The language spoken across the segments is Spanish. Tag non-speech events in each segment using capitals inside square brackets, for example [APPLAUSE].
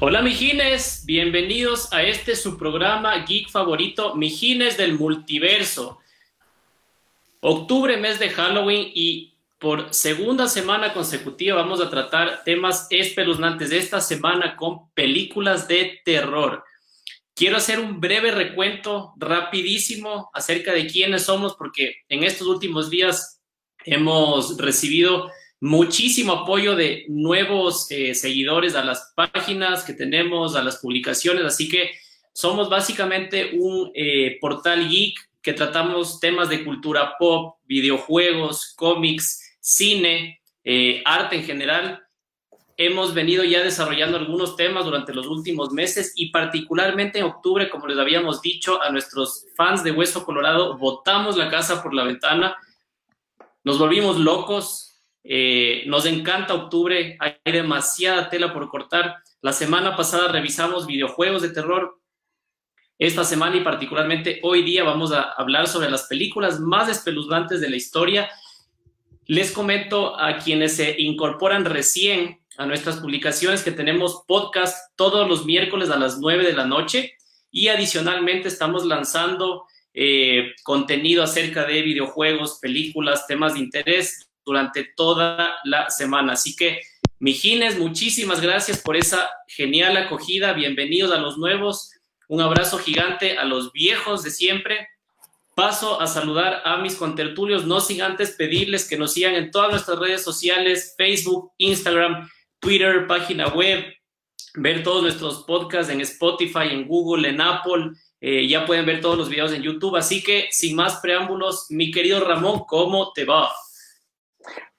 Hola Mijines, bienvenidos a este su programa geek favorito, Mijines del Multiverso. Octubre, mes de Halloween y por segunda semana consecutiva vamos a tratar temas espeluznantes de esta semana con películas de terror. Quiero hacer un breve recuento rapidísimo acerca de quiénes somos porque en estos últimos días hemos recibido muchísimo apoyo de nuevos eh, seguidores a las páginas que tenemos, a las publicaciones, así que somos básicamente un eh, portal geek que tratamos temas de cultura pop, videojuegos, cómics, cine, eh, arte en general. Hemos venido ya desarrollando algunos temas durante los últimos meses y particularmente en octubre, como les habíamos dicho a nuestros fans de Hueso Colorado, botamos la casa por la ventana, nos volvimos locos, eh, nos encanta octubre, hay demasiada tela por cortar. La semana pasada revisamos videojuegos de terror. Esta semana y particularmente hoy día vamos a hablar sobre las películas más espeluznantes de la historia. Les comento a quienes se incorporan recién a nuestras publicaciones que tenemos podcast todos los miércoles a las 9 de la noche y adicionalmente estamos lanzando eh, contenido acerca de videojuegos, películas, temas de interés durante toda la semana. Así que, Mijines, muchísimas gracias por esa genial acogida. Bienvenidos a los nuevos. Un abrazo gigante a los viejos de siempre. Paso a saludar a mis contertulios, no sin antes pedirles que nos sigan en todas nuestras redes sociales, Facebook, Instagram, Twitter, página web, ver todos nuestros podcasts en Spotify, en Google, en Apple. Eh, ya pueden ver todos los videos en YouTube. Así que, sin más preámbulos, mi querido Ramón, ¿cómo te va?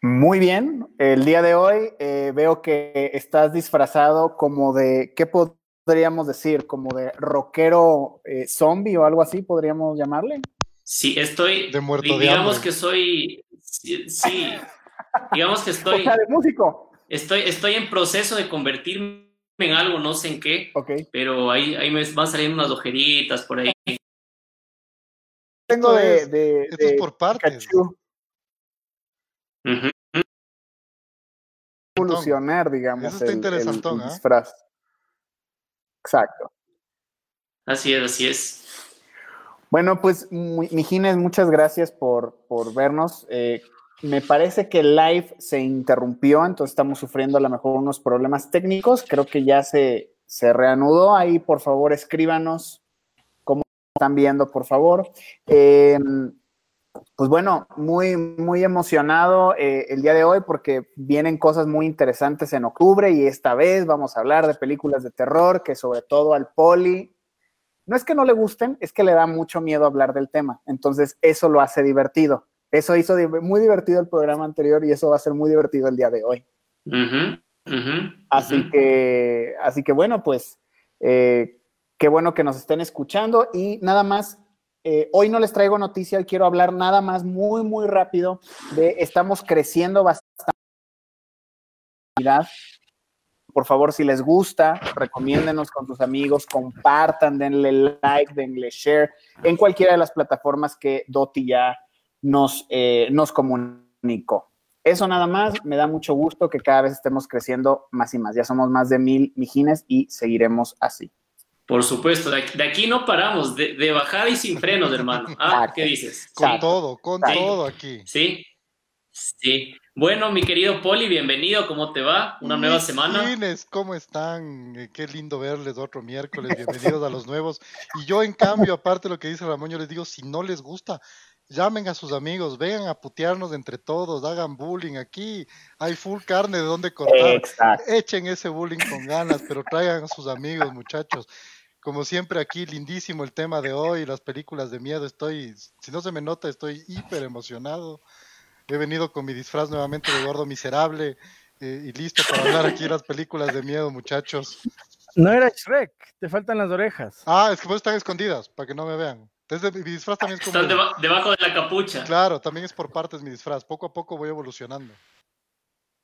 Muy bien, el día de hoy eh, veo que estás disfrazado como de, ¿qué podríamos decir? Como de rockero eh, zombie o algo así, podríamos llamarle. Sí, estoy, de muerto digamos que soy, sí, digamos que [LAUGHS] estoy, o sea, de músico. Estoy, estoy en proceso de convertirme en algo, no sé en qué, okay. pero ahí, ahí me van saliendo unas ojeritas por ahí. Tengo de, de, esto es por partes. Evolucionar, digamos. Eso está interesante, el, disfraz. Exacto. Así es, así es. Bueno, pues, Mijines, muchas gracias por, por vernos. Eh, me parece que el live se interrumpió, entonces estamos sufriendo a lo mejor unos problemas técnicos. Creo que ya se, se reanudó. Ahí, por favor, escríbanos cómo están viendo, por favor. Eh, pues bueno, muy, muy emocionado eh, el día de hoy porque vienen cosas muy interesantes en octubre y esta vez vamos a hablar de películas de terror que sobre todo al poli, no es que no le gusten, es que le da mucho miedo hablar del tema. Entonces eso lo hace divertido. Eso hizo muy divertido el programa anterior y eso va a ser muy divertido el día de hoy. así, Que, así que bueno, pues eh, qué bueno que nos estén escuchando y nada más eh, hoy no les traigo noticia, quiero hablar nada más muy, muy rápido de estamos creciendo bastante. Por favor, si les gusta, recomiéndenos con sus amigos, compartan, denle like, denle share en cualquiera de las plataformas que Doti ya nos, eh, nos comunicó. Eso nada más, me da mucho gusto que cada vez estemos creciendo más y más. Ya somos más de mil mijines y seguiremos así. Por supuesto, de aquí no paramos, de, bajada y sin frenos, hermano. Ah, ¿qué dices? Con todo, con todo aquí. Sí, sí. Bueno, mi querido Poli, bienvenido, ¿cómo te va? Una nueva semana. ¿Cómo están? Eh, qué lindo verles otro miércoles, bienvenidos a los nuevos. Y yo, en cambio, aparte de lo que dice Ramón, yo les digo, si no les gusta, llamen a sus amigos, vengan a putearnos entre todos, hagan bullying aquí, hay full carne de donde cortar. Echen ese bullying con ganas, pero traigan a sus amigos, muchachos. Como siempre aquí, lindísimo el tema de hoy, las películas de miedo. Estoy, si no se me nota, estoy hiper emocionado. He venido con mi disfraz nuevamente de gordo miserable eh, y listo para hablar aquí de las películas de miedo, muchachos. No era Shrek, te faltan las orejas. Ah, es que pues están escondidas, para que no me vean. Entonces, mi disfraz también es como... Están debajo de la capucha. Claro, también es por partes mi disfraz. Poco a poco voy evolucionando.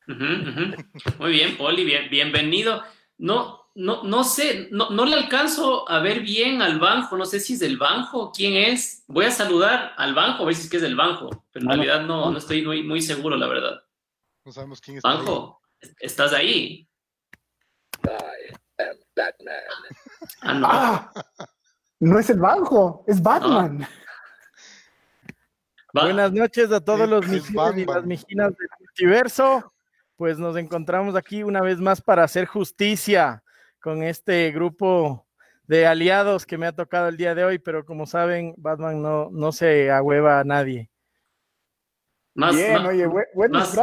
Muy bien, Poli, bien, bienvenido. No, no, no sé, no, no, le alcanzo a ver bien al banjo, no sé si es del banjo, quién es. Voy a saludar al banjo, a ver si es que es del banjo, pero en realidad no, no estoy muy, muy seguro, la verdad. No sabemos quién es. Banjo, ¿estás ahí? Batman. Ah, no. Ah, no es el banjo, es Batman. Buenas noches a todos los mijinas y las mijinas del multiverso. Pues nos encontramos aquí una vez más para hacer justicia con este grupo de aliados que me ha tocado el día de hoy, pero como saben, Batman no, no se ahueva a nadie. Más, Bien, oye, más,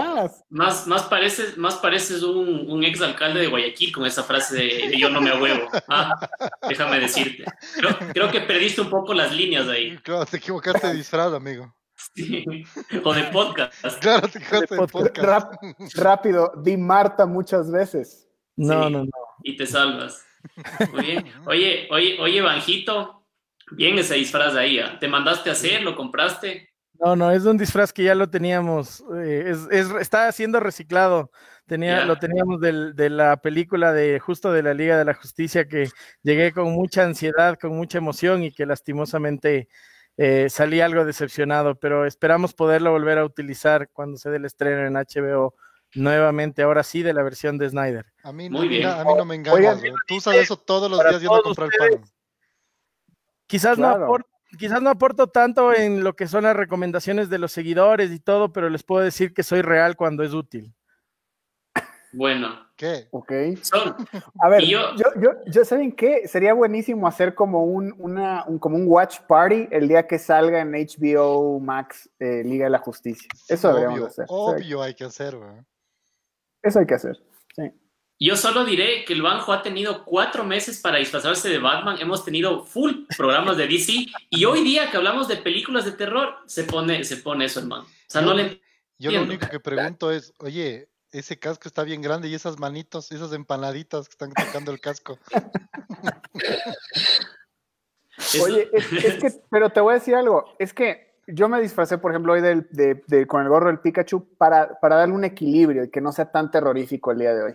más, más, pareces, más pareces un, un ex alcalde de Guayaquil con esa frase de, yo no me ahuevo. Ah, déjame decirte. Creo, que perdiste un poco las líneas ahí. Claro, te equivocaste de disfraz, amigo. Sí. O de podcast. Claro, te equivocaste de podcast. rápido, di Marta muchas veces. No, no, no. Y te salvas. Muy bien. [LAUGHS] Oye, oye, oye, Banjito, bien ese disfraz de ahí. ¿ah? ¿Te mandaste a hacer? ¿Lo compraste? No, no, es un disfraz que ya lo teníamos. Eh, es, está siendo reciclado. Tenía, Lo teníamos de la película de justo de la Liga de la Justicia que llegué con mucha ansiedad, con mucha emoción y que lastimosamente eh, salí algo decepcionado, pero esperamos poderlo volver a utilizar cuando se dé el estreno en HBO nuevamente, ahora sí, de la versión de Snyder. A mí no, a mí no me engañas, tú sabes eso todos los días yendo a comprar pan. Quizás no aporto, quizás no aporto tanto en lo que son las recomendaciones de los seguidores y todo, pero les puedo decir que soy real cuando es útil. Bueno. ¿Qué? Ok. a ver, yo, yo, yo, ¿saben qué? Sería buenísimo hacer como un, una, un, como un watch party el día que salga en HBO Max eh, Liga de la Justicia. Eso deberíamos hacer. Obvio hay que hacer, Eso hay que hacer, sí. Yo solo diré que el Banjo ha tenido cuatro meses para disfrazarse de Batman. Hemos tenido full programas de DC y hoy día que hablamos de películas de terror se pone, se pone eso, hermano. O sea, no le. Yo lo único que pregunto es, oye, ese casco está bien grande y esas manitos, esas empanaditas que están tocando el casco. [LAUGHS] Oye, es, que, pero te voy a decir algo, es que yo me disfracé, por ejemplo, hoy de, con el gorro del Pikachu para, para darle un equilibrio y que no sea tan terrorífico el día de hoy.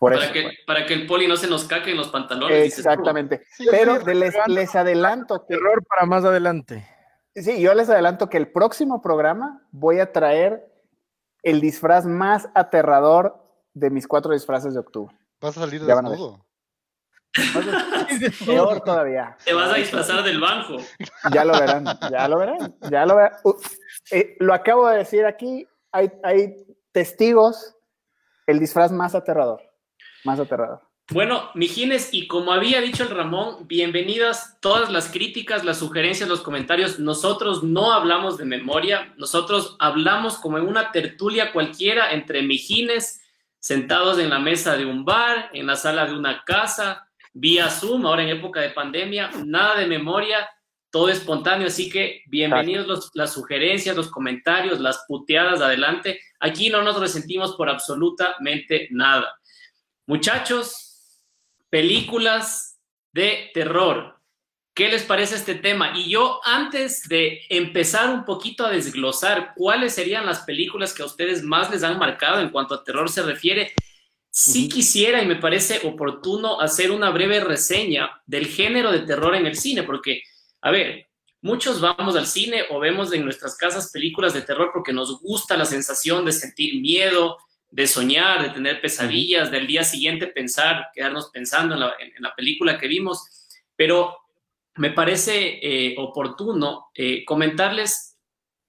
para, que, para que el poli no se nos caque en los pantalones. Exactamente. Pero les, les, adelanto que... Terror para más adelante. Sí, yo les adelanto que el próximo programa voy a traer el disfraz más aterrador de mis cuatro disfraces de octubre. ¿Vas a salir de desnudo? [LAUGHS] Peor todavía. Te vas a disfrazar del banco. Ya lo verán, ya lo verán, ya lo verán. Eh, lo acabo de decir aquí, hay, hay testigos, el disfraz más aterrador, más aterrador. Bueno, Mijines, y como había dicho el Ramón, bienvenidas todas las críticas, las sugerencias, los comentarios. Nosotros no hablamos de memoria, nosotros hablamos como en una tertulia cualquiera entre Mijines, sentados en la mesa de un bar, en la sala de una casa, vía Zoom, ahora en época de pandemia, nada de memoria, todo espontáneo, así que bienvenidos las sugerencias, los comentarios, las puteadas, adelante. Aquí no nos resentimos por absolutamente nada. Muchachos, películas de terror. ¿Qué les parece este tema? Y yo antes de empezar un poquito a desglosar cuáles serían las películas que a ustedes más les han marcado en cuanto a terror se refiere, sí quisiera y me parece oportuno hacer una breve reseña del género de terror en el cine, porque, a ver, muchos vamos al cine o vemos en nuestras casas películas de terror porque nos gusta la sensación de sentir miedo, de soñar, de tener pesadillas, del día siguiente pensar, quedarnos pensando en la, película que vimos, pero me parece eh, oportuno eh, comentarles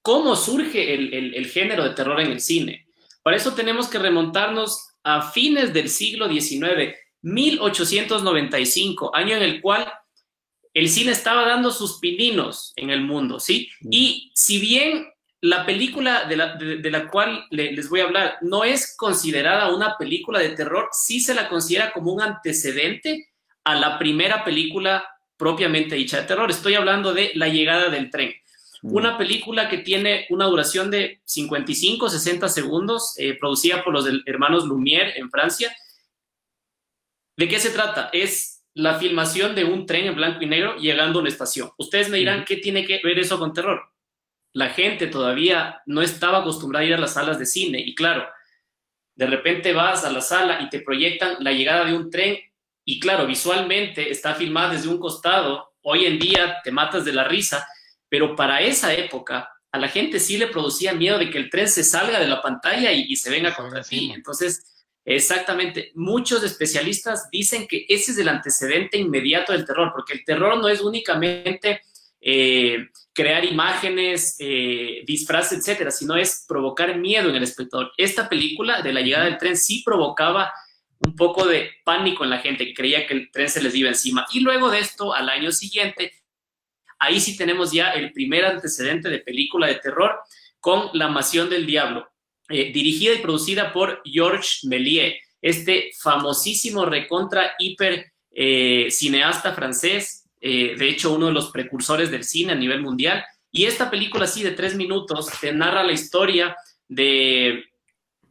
cómo surge el, género de terror en el cine. Para eso tenemos que remontarnos a fines del siglo XIX, 1895, año en el cual el cine estaba dando sus pininos en el mundo, ¿sí? Y si bien la película de la, cual les voy a hablar no es considerada una película de terror, sí se la considera como un antecedente a la primera película propiamente dicha de terror. Estoy hablando de La llegada del tren. Una película que tiene una duración de 55, 60 segundos, eh, producida por los hermanos Lumière en Francia. ¿De qué se trata? Es la filmación de un tren en blanco y negro llegando a una estación. Ustedes me dirán, ¿qué tiene que ver eso con terror? la gente todavía no estaba acostumbrada a ir a las salas de cine. Y claro, de repente vas a la sala y te proyectan la llegada de un tren y claro, visualmente está filmada desde un costado. Hoy en día te matas de la risa, pero para esa época a la gente sí le producía miedo de que el tren se salga de la pantalla y, se venga contra ti. Entonces, Exactamente. Muchos especialistas dicen que ese es el antecedente inmediato del terror, porque el terror no es únicamente eh, crear imágenes, eh, disfraces, etcétera, sino es provocar miedo en el espectador. Esta película de la llegada del tren sí provocaba un poco de pánico en la gente que creía que el tren se les iba encima. Y luego de esto, al año siguiente, ahí sí tenemos ya el primer antecedente de película de terror con La Masión del Diablo, eh, dirigida y producida por Georges Méliès, este famosísimo recontra hiper eh, cineasta francés, eh, de hecho uno de los precursores del cine a nivel mundial. Y esta película así de tres minutos te narra la historia de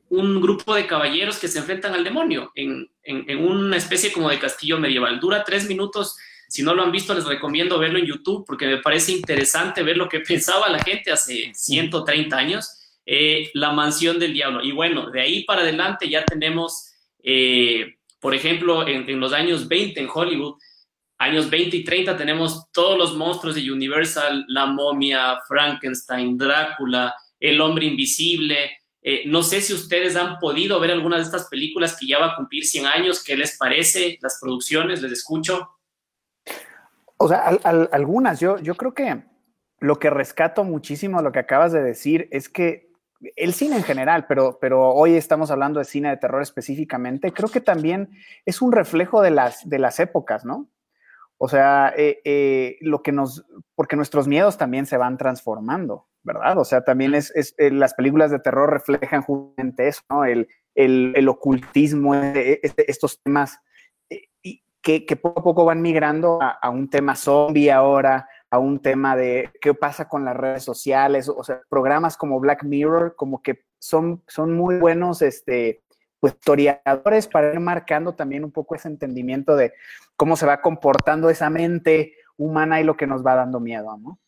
un grupo de caballeros que se enfrentan al demonio en, en, una especie como de castillo medieval. Dura tres minutos. Si no lo han visto, les recomiendo verlo en YouTube porque me parece interesante ver lo que [LAUGHS] pensaba la gente hace 130 años eh, la mansión del diablo. Y bueno, de ahí para adelante ya tenemos, eh, por ejemplo, en, los años 20 en Hollywood, años 20 y 30 tenemos todos los monstruos de Universal, la momia, Frankenstein, Drácula, el hombre invisible. Eh, no sé si ustedes han podido ver alguna de estas películas que ya va a cumplir 100 años. ¿Qué les parece las producciones? ¿Les escucho? O sea, algunas. Yo, yo creo que lo que rescato muchísimo lo que acabas de decir es que el cine en general, pero, pero hoy estamos hablando de cine de terror específicamente, creo que también es un reflejo de las, de las épocas, ¿no? O sea, eh, eh, lo que nos, porque nuestros miedos también se van transformando, ¿verdad? O sea, también es, eh, las películas de terror reflejan justamente eso, ¿no? El, el, ocultismo, este, estos temas que, poco a poco van migrando a, un tema zombie ahora, a un tema de qué pasa con las redes sociales, o sea, programas como Black Mirror, como que son, son muy buenos, este, pues, historiadores para ir marcando también un poco ese entendimiento de cómo se va comportando esa mente humana y lo que nos va dando miedo, ¿no?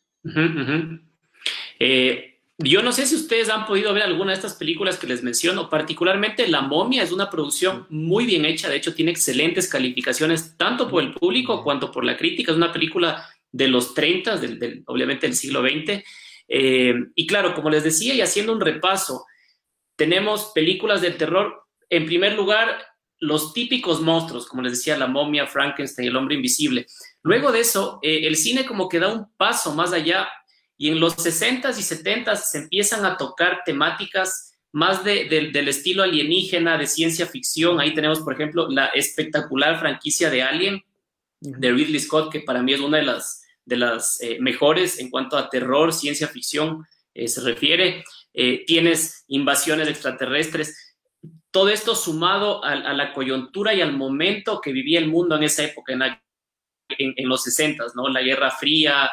Eh, yo no sé si ustedes han podido ver alguna de estas películas que les menciono, particularmente La momia es una producción muy bien hecha, de hecho tiene excelentes calificaciones tanto por el público cuanto por la crítica, es una película de los 30, del, obviamente del siglo XX. Eh, y claro, como les decía, y haciendo un repaso, tenemos películas de terror, en primer lugar, los típicos monstruos, como les decía, la momia, Frankenstein, el hombre invisible. Luego de eso, eh, el cine como que da un paso más allá y en los 60s y 70s se empiezan a tocar temáticas más del estilo alienígena, de ciencia ficción. Ahí tenemos, por ejemplo, la espectacular franquicia de Alien, de Ridley Scott, que para mí es una de las de las eh, mejores en cuanto a terror, ciencia ficción eh, se refiere. Eh, tienes invasiones extraterrestres. Todo esto sumado a, la coyuntura y al momento que vivía el mundo en esa época, en, los 60, ¿no? La Guerra Fría,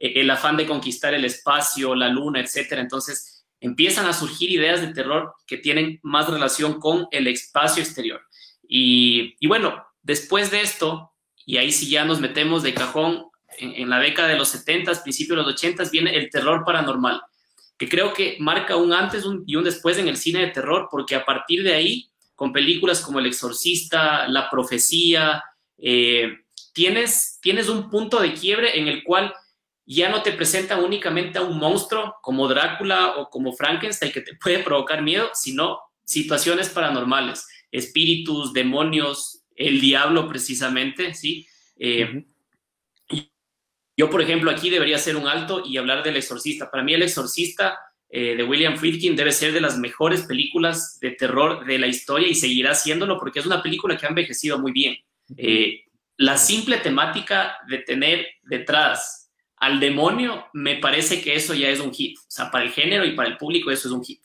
el afán de conquistar el espacio, la luna, etcétera. Entonces, empiezan a surgir ideas de terror que tienen más relación con el espacio exterior. Y, y bueno, después de esto, y ahí sí ya nos metemos de cajón en, la década de los 70, principios de los 80, viene el terror paranormal, que creo que marca un antes y un después en el cine de terror, porque a partir de ahí, con películas como El Exorcista, La Profecía, eh, tienes, tienes un punto de quiebre en el cual ya no te presentan únicamente a un monstruo como Drácula o como Frankenstein que te puede [LAUGHS] provocar miedo, sino situaciones paranormales, espíritus, demonios, el diablo precisamente, ¿sí? Eh, yo, por ejemplo, aquí debería hacer un alto y hablar del exorcista. Para mí el exorcista eh, de William Friedkin debe ser de las mejores películas de terror de la historia y seguirá siéndolo porque es una película que ha envejecido muy bien. Eh, la simple temática de tener detrás al demonio, me parece que eso ya es un hit. O sea, para el género y para el público eso es un hit.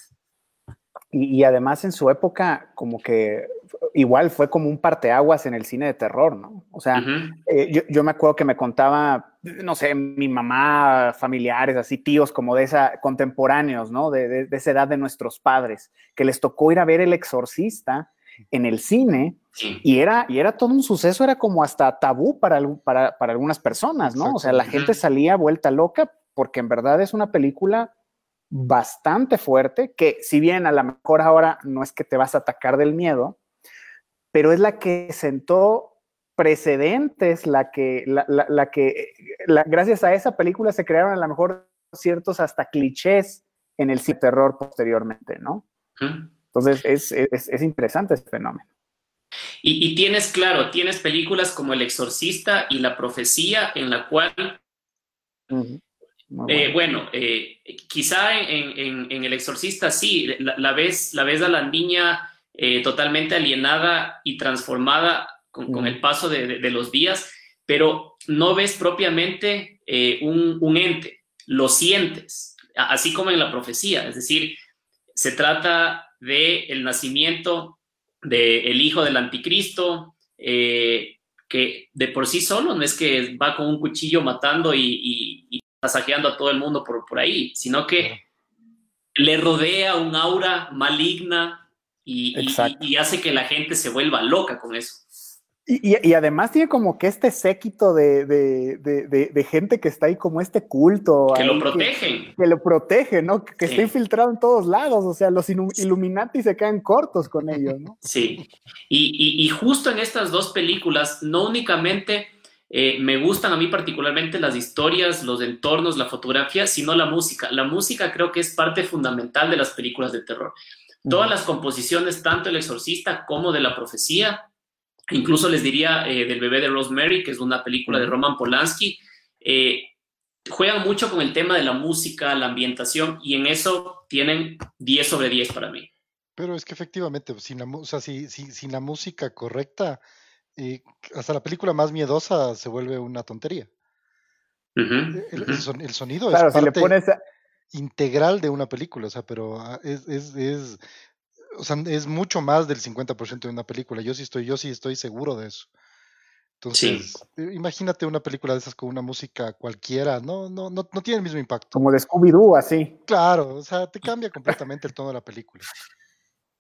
Y, y además en su época, como que igual fue como un parteaguas en el cine de terror, ¿no? O sea, eh, yo, me acuerdo que me contaba, no sé, mi mamá, familiares, así, tíos como de esa, contemporáneos, ¿no? De, esa edad de nuestros padres, que les tocó ir a ver El Exorcista en el cine y, era, y era todo un suceso, era como hasta tabú para, para, para algunas personas, ¿no? O sea, la gente salía vuelta loca porque en verdad es una película bastante fuerte, que si bien a lo mejor ahora no es que te vas a atacar del miedo, pero es la que sentó precedentes, la que, la, que gracias a esa película se crearon a lo mejor ciertos hasta clichés en el terror posteriormente, ¿no? Entonces, es, interesante ese fenómeno. Y, tienes, claro, tienes películas como El Exorcista y La Profecía, en la cual, eh, bueno, eh, quizá en, El Exorcista sí, la, ves, la ves a la niña eh, totalmente alienada y transformada con, el paso de, los días, pero no ves propiamente un, un ente, lo sientes, así como en la profecía, es decir, se trata de el nacimiento del hijo del anticristo, eh, que de por sí solo no es que va con un cuchillo matando y, y, a todo el mundo por, por ahí, sino que le rodea un aura maligna y, y, hace que la gente se vuelva loca con eso. Y, además tiene como que este séquito de, gente que está ahí como este culto. Que lo protegen. Que, lo protege, ¿no? Que, está infiltrado en todos lados. O sea, los Illuminati se quedan cortos con ellos, ¿no? [LAUGHS] Sí. Y, justo en estas dos películas, no únicamente eh, me gustan a mí particularmente las historias, los entornos, la fotografía, sino la música. La música creo que es parte fundamental de las películas de terror. Todas las composiciones, tanto El Exorcista como de La Profecía, Incluso les diría eh, del bebé de Rosemary, que es una película de Roman Polanski. Eh, juegan mucho con el tema de la música, la ambientación, y en eso tienen 10 sobre 10 para mí. Pero es que efectivamente, sin la, o sea, si, sin la música correcta, eh, hasta la película más miedosa se vuelve una tontería. el, sonido es parte integral de una película, o sea, pero ah, es, es o sea, es mucho más del 50% de una película. Yo sí estoy, yo sí estoy seguro de eso. Entonces, imagínate una película de esas con una música cualquiera, no, no, no, no tiene el mismo impacto. Como de Scooby-Doo, así. Claro, o sea, te cambia completamente el tono de la película.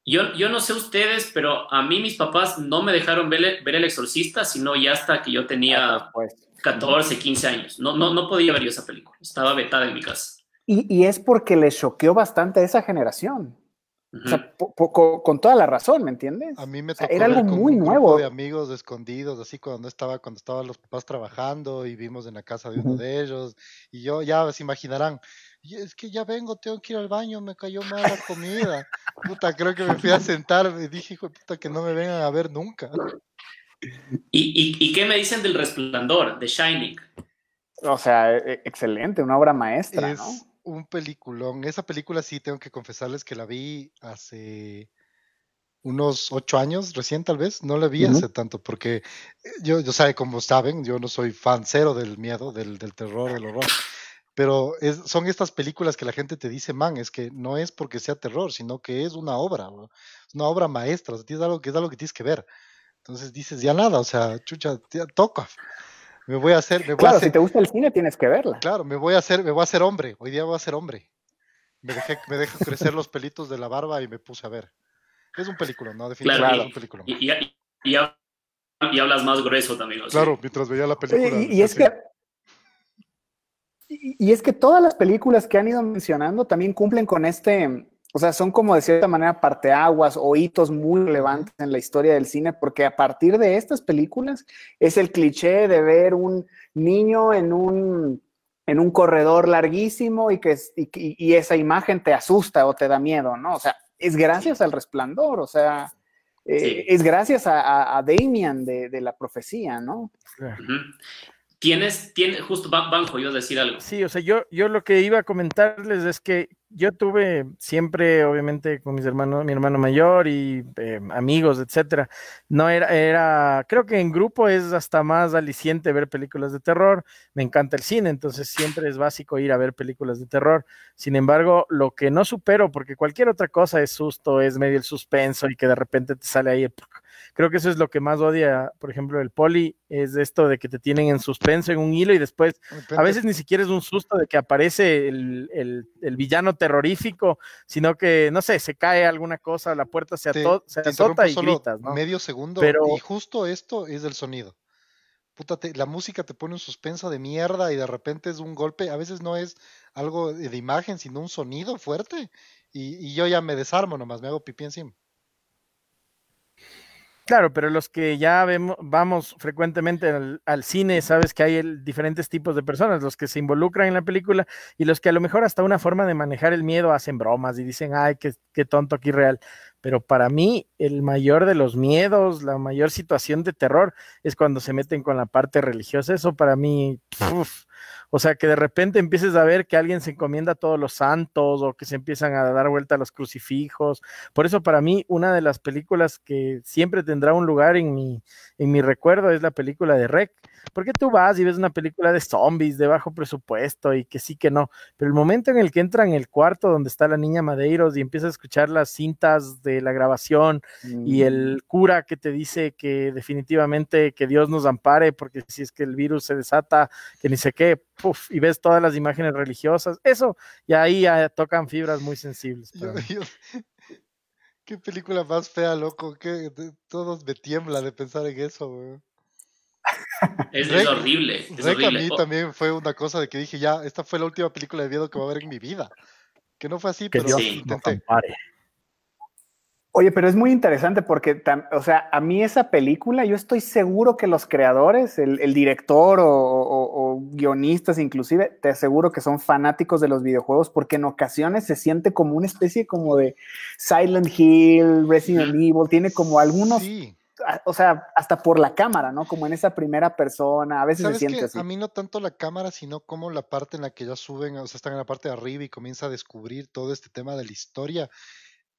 Yo, yo no sé ustedes, pero a mí mis papás no me dejaron ver, ver El Exorcista, sino ya hasta que yo tenía 14, 15 años. No, no, no podía ver yo esa película, estaba vetada en mi casa. Y, y es porque le choqueó bastante a esa generación. O sea, con toda la razón, ¿me entiendes? A mí me tocó era algo muy nuevo. de amigos escondidos, así cuando estaba, cuando estaban los papás trabajando y vimos en la casa de uno de ellos. Y yo, ya se imaginarán, es que ya vengo, tengo que ir al baño, me cayó mal la comida. puta, creo que me fui a sentar y dije, hijo de puta, que no me vengan a ver nunca. ¿Y, y, qué me dicen del resplandor, de Shining? O sea, e, e, excelente, una obra maestra, ¿no? Un peliculón. Esa película sí tengo que confesarles que la vi hace unos ocho años, recién tal vez, no la vi hace tanto, porque eh, yo, yo sabe, como saben, yo no soy fan cero del miedo, del, terror, del horror, pero son estas películas que la gente te dice, man, es que no es porque sea terror, sino que es una obra, es una obra maestra, o sea, algo que es algo que tienes que ver. Entonces dices, ya nada, o sea, chucha, toca me voy a hacer. Me voy claro, a hacer, si te gusta el cine tienes que verla. Claro, me voy a hacer, me voy a hacer hombre. Hoy día voy a ser hombre. Me dejé, me dejé crecer los pelitos de la barba y me puse a ver. Es un película, ¿no? Definitivamente es un película. Y, y, hablas más grueso también. Claro, mientras veía la película. y, es que y es que todas las películas que han ido mencionando también cumplen con este, o sea, son como de cierta manera parteaguas o hitos muy relevantes en la historia del cine, porque a partir de estas películas es el cliché de ver un niño en un, en un corredor larguísimo y que y, esa imagen te asusta o te da miedo, ¿no? O sea, es gracias al resplandor, o sea, eh, es gracias a, a, Damian de, la profecía, ¿no? Tienes, tienes, justo Banjo, yo decir algo. Sí, o sea, yo, yo lo que iba a comentarles es que yo tuve siempre, obviamente, con mis hermanos, mi hermano mayor y eh, amigos, etcétera. No era, era, creo que en grupo es hasta más aliciente ver películas de terror. Me encanta el cine, entonces siempre es básico ir a ver películas de terror. Sin embargo, lo que no supero, porque cualquier otra cosa es susto, es medio el suspenso y que de repente te sale ahí el Creo que eso es lo que más odia, por ejemplo, el poli, es esto de que te tienen en suspenso en un hilo y después, a veces ni siquiera es un susto de que aparece el, villano terrorífico, sino que, no sé, se cae alguna cosa, la puerta se, azota y gritas, ¿no? Medio segundo, y justo esto es el sonido. Puta, la música te pone un suspenso de mierda y de repente es un golpe, a veces no es algo de imagen, sino un sonido fuerte. Y, y yo ya me desarmo nomás, me hago pipí encima. Claro, pero los que ya vemos, vamos frecuentemente al, cine, sabes que hay diferentes tipos de personas, los que se involucran en la película y los que a lo mejor hasta una forma de manejar el miedo hacen bromas y dicen, ay, qué, qué tonto aquí real. pero para mí el mayor de los miedos, la mayor situación de terror es cuando se meten con la parte religiosa. Eso para mí, o sea, que de repente empieces a ver que alguien se encomienda a todos los santos o que se empiezan a dar vuelta a los crucifijos. Por eso para mí una de las películas que siempre tendrá un lugar en mi, en mi recuerdo es la película de Rec. Porque tú vas y ves una película de zombies de bajo presupuesto y que sí que no, pero el momento en el que entra en el cuarto donde está la niña Madeiros y empieza a escuchar las cintas de la grabación y mm. el cura que te dice que definitivamente que Dios nos ampare porque si es que el virus se desata, que ni sé qué, y ves todas las imágenes religiosas, eso, y ahí ya tocan fibras muy sensibles. [LAUGHS] qué película más fea, loco, que todos me tiembla de pensar en eso, Es, horrible. Es a mí también fue una cosa de que dije, ya, esta fue la última película de miedo que voy a ver en mi vida. Que no fue así, pero Dios intenté. Oye, pero es muy interesante porque, o sea, a mí esa película, yo estoy seguro que los creadores, el, director o, guionistas inclusive, te aseguro que son fanáticos de los videojuegos porque en ocasiones se siente como una especie como de Silent Hill, Resident Evil, tiene como algunos... O sea, hasta por la cámara, ¿no? Como en esa primera persona, a veces se siente así. A mí no tanto la cámara, sino como la parte en la que ya suben, o sea, están en la parte de arriba y comienza a descubrir todo este tema de la historia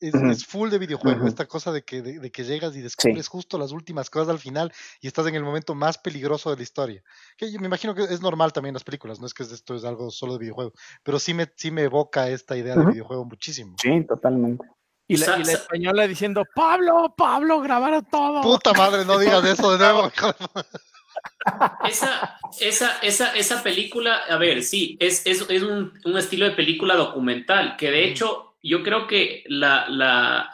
es, full de videojuego, esta cosa de que, de, que llegas y descubres justo las últimas cosas al final y estás en el momento más peligroso de la historia. Que yo me imagino que es normal también en las películas, no es que esto es algo solo de videojuego, pero sí me, sí me evoca esta idea de videojuego muchísimo. Sí, totalmente. Y la, española diciendo, Pablo, Pablo, grabaron todo. Puta madre, no digas [LAUGHS] eso de nuevo. esa, esa, esa, esa película, a ver, sí, es, es, es un, un, estilo de película documental, que de hecho yo creo que la,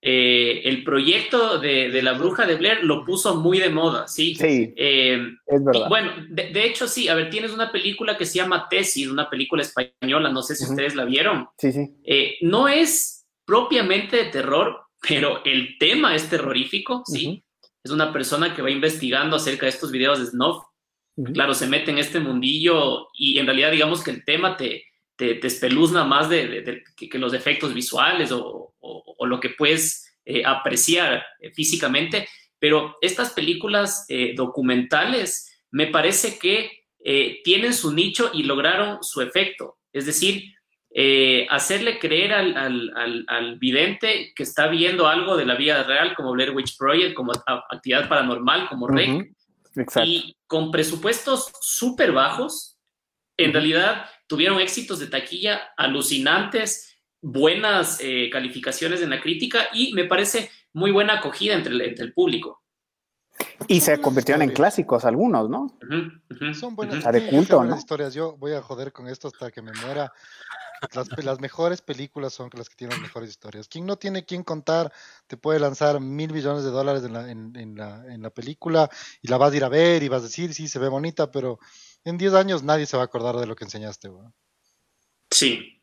eh, el proyecto de, la bruja de Blair lo puso muy de moda, ¿sí? Sí. Eh, es verdad. bueno, de, hecho, sí, a ver, tienes una película que se llama Tesis, una película española, no sé si ustedes la vieron. Sí, sí. Eh, no es propiamente de terror, pero el tema es terrorífico, ¿sí? Es una persona que va investigando acerca de estos videos de snuff. Claro, se mete en este mundillo y en realidad digamos que el tema te, te, espeluzna más de, que, los efectos visuales o, lo que puedes eh, apreciar eh, físicamente. Pero estas películas eh, documentales me parece que tienen su nicho y lograron su efecto. Es decir, hacerle creer al, vidente que está viendo algo de la vida real, como Blair Witch Project, como actividad paranormal, como REC, y con presupuestos súper bajos, en realidad tuvieron éxitos de taquilla alucinantes, buenas eh, calificaciones en la crítica y me parece muy buena acogida entre el, público. Y se convirtieron en clásicos algunos, ¿no? Son buenas, historias. Yo voy a joder con esto hasta que me muera. Las, mejores películas son las que tienen las mejores historias. Quien no tiene quien contar, te puede lanzar mil millones de dólares en la, en, la, en la película y la vas a ir a ver y vas a decir, sí, se ve bonita, pero en 10 años nadie se va a acordar de lo que enseñaste, güey. Sí.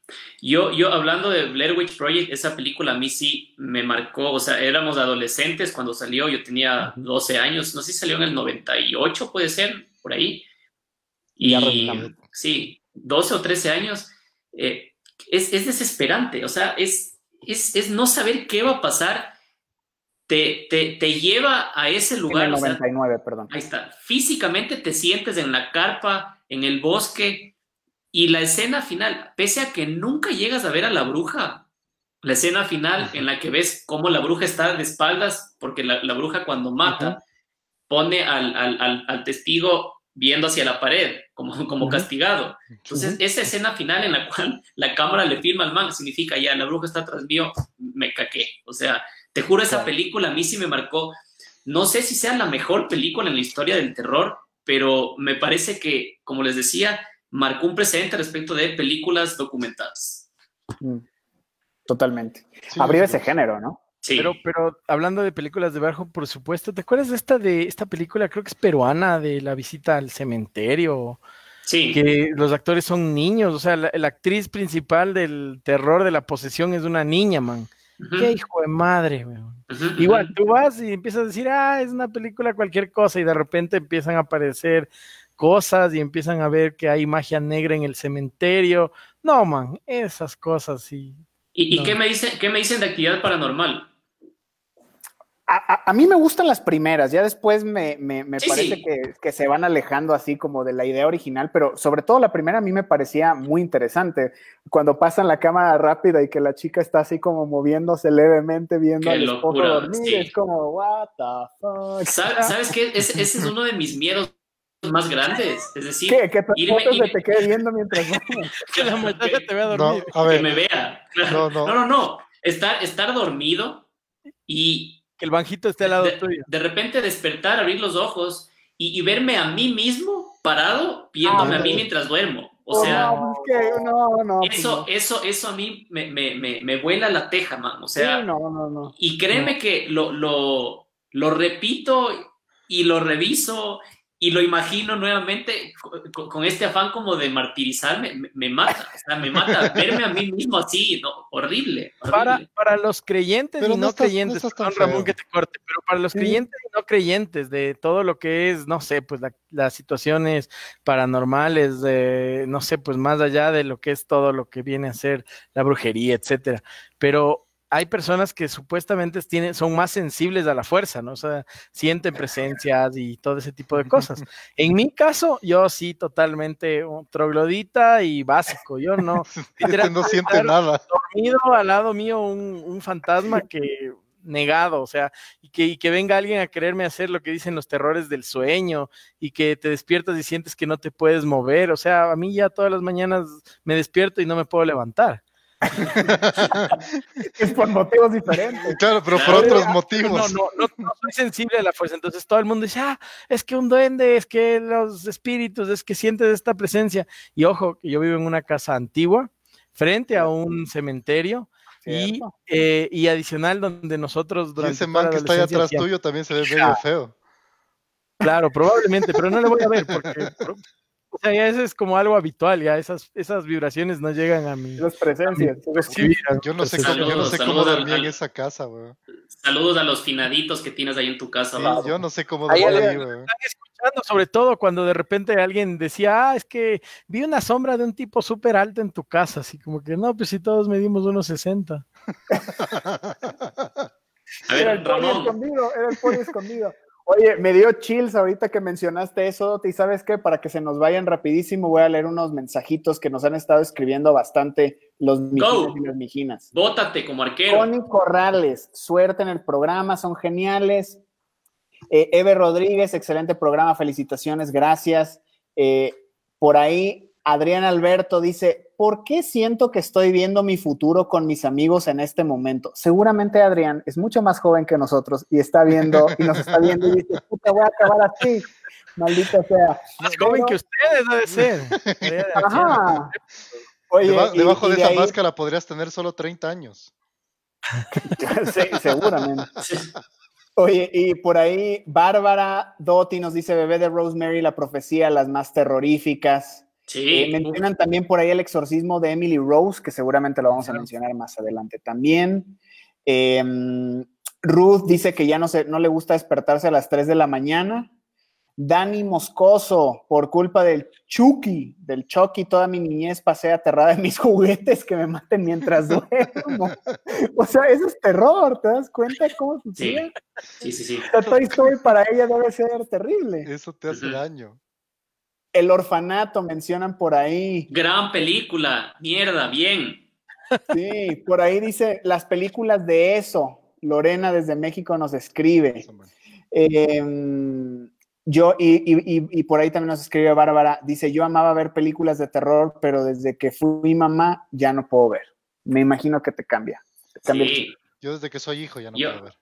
Yo, yo hablando de Blair Witch Project, esa película a mí sí me marcó, o sea, éramos adolescentes cuando salió, yo tenía 12 años, no sé si salió en el 98, puede ser, por ahí. Y sí, 12 o 13 años. Eh, es, desesperante, o sea, es, es, es no saber qué va a pasar te, te, lleva a ese lugar. En el 99, perdón. Ahí está. Físicamente te sientes en la carpa, en el bosque, y la escena final, pese a que nunca llegas a ver a la bruja, la escena final en la que ves cómo la bruja está de espaldas, porque la, bruja cuando mata pone al, al, al, testigo viendo hacia la pared, como, [LAUGHS] como castigado. Entonces, esa escena final en la cual [LAUGHS] la cámara le firma al man, significa ya, la bruja está tras mío, me caqué. O sea, te juro, esa película a mí sí me marcó. No sé si sea la mejor película en la historia del terror, pero me parece que, como les decía, marcó un precedente respecto de películas documentadas. Totalmente. Abrió ese género, ¿no? Sí. Pero, pero hablando de películas de bajo, por supuesto, ¿te acuerdas de esta de esta película? Creo que es peruana de la visita al cementerio. Sí. Que los actores son niños, o sea, la, la actriz principal del terror de la posesión es una niña, man. Qué hijo de madre, Igual, tú vas y empiezas a decir, ah, es una película cualquier cosa, y de repente empiezan a aparecer cosas y empiezan a ver que hay magia negra en el cementerio. No, man, esas cosas sí. ¿Y, qué, me dicen, qué me dicen de actividad paranormal? A, mí me gustan las primeras, ya después me, parece Que, se van alejando así como de la idea original, pero sobre todo la primera a mí me parecía muy interesante. Cuando pasan la cámara rápida y que la chica está así como moviéndose levemente viendo al esposo dormir, es como, what the fuck. ¿Sabes, qué? Ese, ese es uno de mis miedos más grandes. Es decir, ¿Qué? que tu se te quede viendo mientras [LAUGHS] que la muchacha te vea dormir. que me vea. No, no, no. no, Estar, estar dormido y que el banjito esté al lado tuyo. De repente despertar, abrir los ojos y, verme a mí mismo parado viéndome a mí mientras duermo. O oh, sea, eso, eso, eso a mí me, me, me, me vuela la teja, man. O sea, y créeme que lo, lo, lo repito y lo reviso y lo imagino nuevamente con, este afán como de martirizarme, me, mata, o sea, me mata [LAUGHS] verme a mí mismo así, no, horrible. Para, para los creyentes y no, creyentes, Ramón que te corte, pero para los creyentes y no creyentes de todo lo que es, no sé, pues las situaciones paranormales, de, no sé, pues más allá de lo que es todo lo que viene a ser la brujería, etcétera. Pero hay personas que supuestamente tienen, son más sensibles a la fuerza, ¿no? O sea, sienten presencias y todo ese tipo de cosas. [LAUGHS] En mi caso, yo sí, totalmente troglodita y básico. Yo no. [LAUGHS] Este no siente nada. Dormido al lado mío un, fantasma que negado, o sea, y que, y que venga alguien a quererme hacer lo que dicen los terrores del sueño y que te despiertas y sientes que no te puedes mover, o sea, a mí ya todas las mañanas me despierto y no me puedo levantar. [LAUGHS] es por motivos diferentes. Claro, pero por otros motivos. No, no, no, soy sensible a la fuerza. Entonces todo el mundo dice, ah, es que un duende, es que los espíritus, es que sientes esta presencia. Y ojo, que yo vivo en una casa antigua, frente a un cementerio. Y, eh, y, adicional donde nosotros y ese man que está ahí atrás tuyo también se ve medio feo. Claro, probablemente, pero no le voy a ver porque [LAUGHS] o sea, ya eso es como algo habitual, ya esas, esas vibraciones no llegan a mí. Las presencias. yo no sé cómo, yo no sé cómo dormí en esa casa, güey. Saludos a los finaditos que tienes ahí en tu casa, Yo no sé cómo dormí, escuchando, sobre todo cuando de repente alguien decía, ah, es que vi una sombra de un tipo súper alto en tu casa, así como que no, pues si todos medimos unos 60. [LAUGHS] a ver, era el Ramón. escondido, era el poli escondido. Oye, me dio chills ahorita que mencionaste eso, y sabes qué, para que se nos vayan rapidísimo, voy a leer unos mensajitos que nos han estado escribiendo bastante los mijinas y las mijinas. Bótate como arquero. Connie Corrales, suerte en el programa, son geniales. Eh, Eve Rodríguez, excelente programa, felicitaciones, gracias. Eh, por ahí, Adrián Alberto dice, ¿por qué siento que estoy viendo mi futuro con mis amigos en este momento? Seguramente Adrián es mucho más joven que nosotros y está viendo y nos está viendo y dice, puta, voy a acabar así, maldita sea. Más joven que ustedes debe ser. Ajá. Oye, debajo de, esa máscara podrías tener solo 30 años. [LAUGHS] sí, seguramente. Oye, y por ahí Bárbara Dotti nos dice, bebé de Rosemary, la profecía, las más terroríficas. Sí. Eh, mencionan también por ahí el exorcismo de Emily Rose, que seguramente lo vamos a mencionar más adelante también. Em, Ruth dice que ya no, se, no le gusta despertarse a las 3 de la mañana. Dani Moscoso, por culpa del Chucky, del Chucky, toda mi niñez pasé aterrada en mis [LAUGHS] juguetes que me maten mientras duermo. [LAUGHS] o sea, eso es terror, ¿te das cuenta cómo sucede? Sí, sí, sí. sí. para ella debe ser terrible. Eso te hace daño. El orfanato mencionan por ahí. Gran película, mierda, bien. Sí, por ahí dice las películas de eso. Lorena desde México nos escribe. Em, yo, y, por ahí también nos escribe Bárbara, dice, yo amaba ver películas de terror, pero desde que fui mamá ya no puedo ver. Me imagino que te cambia. sí. Yo desde que soy hijo ya no puedo ver.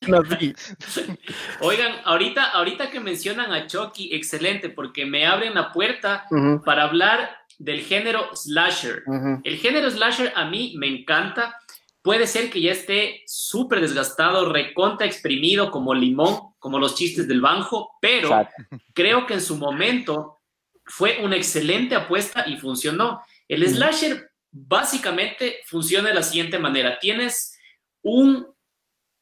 [LAUGHS] Oigan, ahorita, ahorita que mencionan a Chucky, excelente, porque me abren la puerta para hablar del género slasher. El género slasher a mí me encanta. Puede ser que ya esté súper desgastado, reconta exprimido como limón, como los chistes del banjo, pero creo que en su momento fue una excelente apuesta y funcionó. El slasher básicamente funciona de la siguiente manera. Tienes un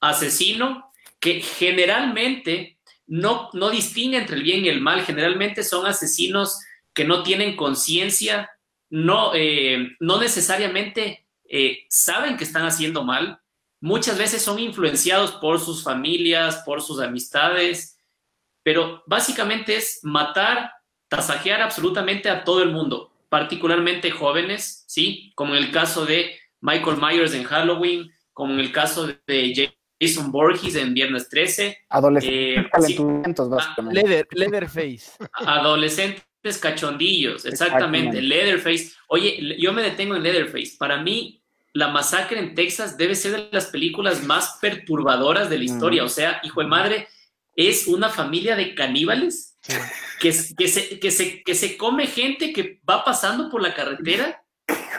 asesino que generalmente no, no distingue entre el bien y el mal, generalmente son asesinos que no tienen conciencia no, eh, no necesariamente eh, saben que están haciendo mal. Muchas veces son influenciados por sus familias, por sus amistades, pero básicamente es matar, tasajear absolutamente a todo el mundo, particularmente jóvenes, ¿sí? Como en el caso de Michael Myers en Halloween, como en el caso de Jason Borges en Viernes 13. Adolescentes eh, básicamente. Leatherface. Adolescentes cachondillos, exactamente, Leatherface. Oye, yo me detengo en Leatherface. Para mí, La Masacre en Texas debe ser de las películas más perturbadoras de la historia. O sea, hijo de madre, es una familia de caníbales que, que, se, que, se, que se come gente que va pasando por la carretera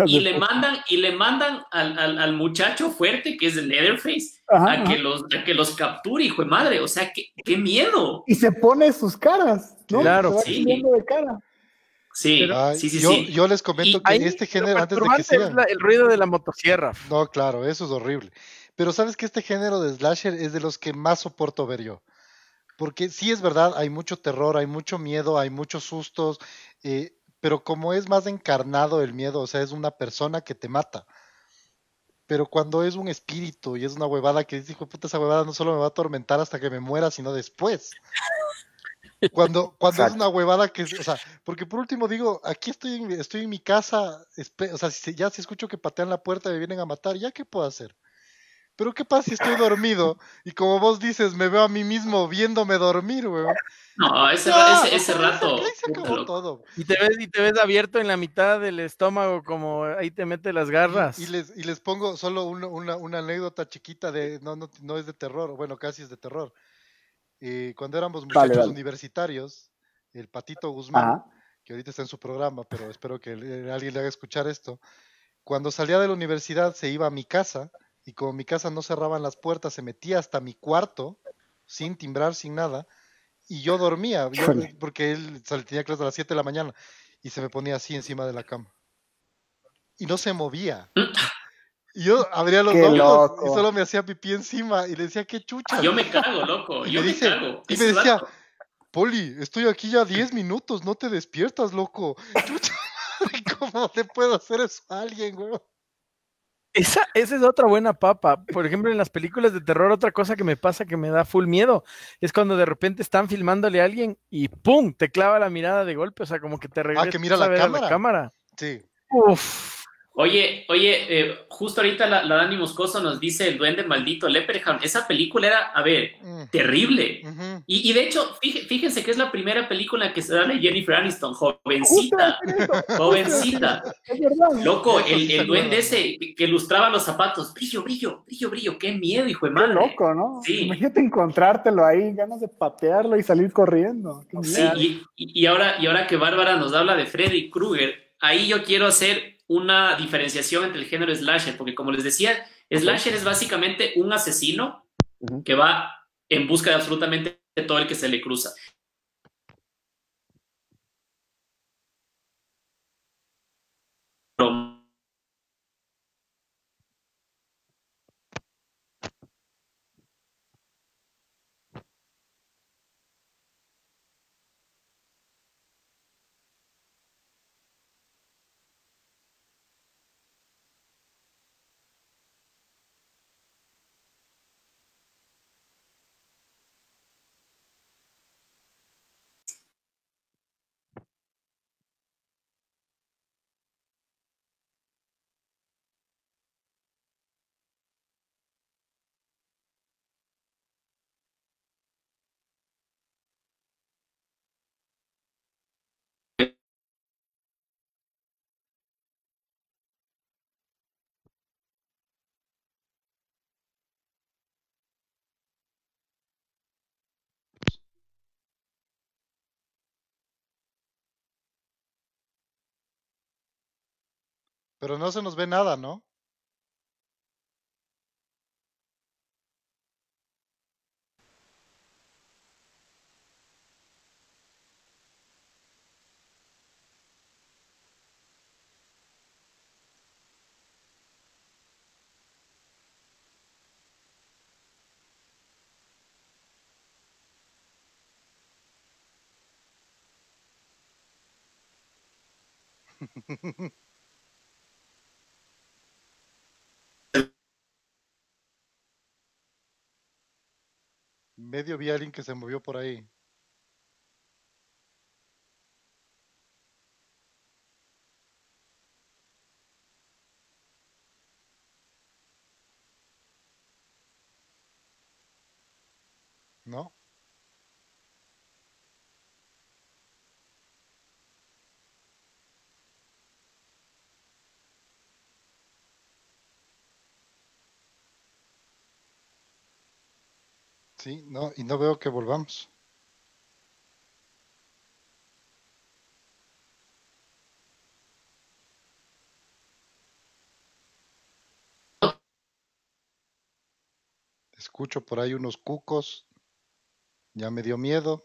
y le mandan y le mandan al, al, muchacho fuerte que es el Leatherface a que los a que los capture hijo de madre o sea qué, qué miedo y se pone sus caras ¿no? claro sí. de cara. Sí, sí, sí, yo, sí. yo les comento que este género, antes de que sigan... el ruido de la motosierra. No, claro, eso es horrible. Pero sabes que este género de slasher es de los que más soporto ver yo. Porque sí es verdad, hay mucho terror, hay mucho miedo, hay muchos sustos, eh, pero como es más encarnado el miedo, o sea, es una persona que te mata. Pero cuando es un espíritu y es una huevada que dice, hijo puta, esa huevada no solo me va a atormentar hasta que me muera, sino después. Cuando, cuando es una huevada que, o sea, porque por último digo, aquí estoy en, estoy en mi casa, o sea, si, ya si escucho que patean la puerta y me vienen a matar, ¿ya qué puedo hacer? Pero ¿qué pasa si estoy dormido y como vos dices, me veo a mí mismo viéndome dormir, weón? No, ese, ese, rato. todo. Y te, ves, y te ves abierto en la mitad del estómago, como ahí te mete las garras. Y, les, y les pongo solo una, una, anécdota chiquita de, no, no, no, es de terror, bueno, casi es de terror. Eh, cuando éramos muchachos universitarios, el Patito Guzmán, que ahorita está en su programa, pero espero que alguien le haga escuchar esto, cuando salía de la universidad se iba a mi casa y como mi casa no cerraban las puertas, se metía hasta mi cuarto, sin timbrar, sin nada, y yo dormía, porque él tenía clase a las 7 de la mañana, y se me ponía así encima de la cama. Y no se movía. Y yo abría los ojos y solo me hacía pipí encima y le decía, qué chucha. Yo me cago, loco. Yo me, cago. Y me decía, Poli, estoy aquí ya 10 minutos, no te despiertas, loco. [LAUGHS] Chucha, [LAUGHS] ¿cómo te puedo hacer eso a alguien, güey? Esa, esa es otra buena papa. Por ejemplo, en las películas de terror, otra cosa que me pasa que me da full miedo es cuando de repente están filmándole a alguien y ¡pum! te clava la mirada de golpe. O sea, como que te regresa ah, que mira la cámara. la cámara. Sí. Uf. Oye, oye, eh, justo ahorita la, Dani Moscoso nos dice el duende maldito Leprechaun. Esa película era, a ver, mm. terrible. y, de hecho, fíjense que es la primera película que se da de Jennifer Aniston, jovencita. jovencita. Loco, el, duende ese que ilustraba los zapatos. Brillo, brillo, brillo, brillo. Qué miedo, hijo de madre. Qué loco, ¿no? Imagínate encontrártelo ahí, ganas de patearlo y salir corriendo. Sí, y, y, ahora, y ahora que Bárbara nos habla de Freddy Krueger, ahí yo quiero hacer una diferenciación entre el género slasher, porque como les decía, slasher es básicamente un asesino que va en busca de absolutamente todo el que se le cruza. Pero Pero no se nos ve nada, ¿no? [LAUGHS] Medio vi a alguien que se movió por ahí. ¿No? Sí, no, y no veo que volvamos. Escucho por ahí unos cucos. Ya me dio miedo.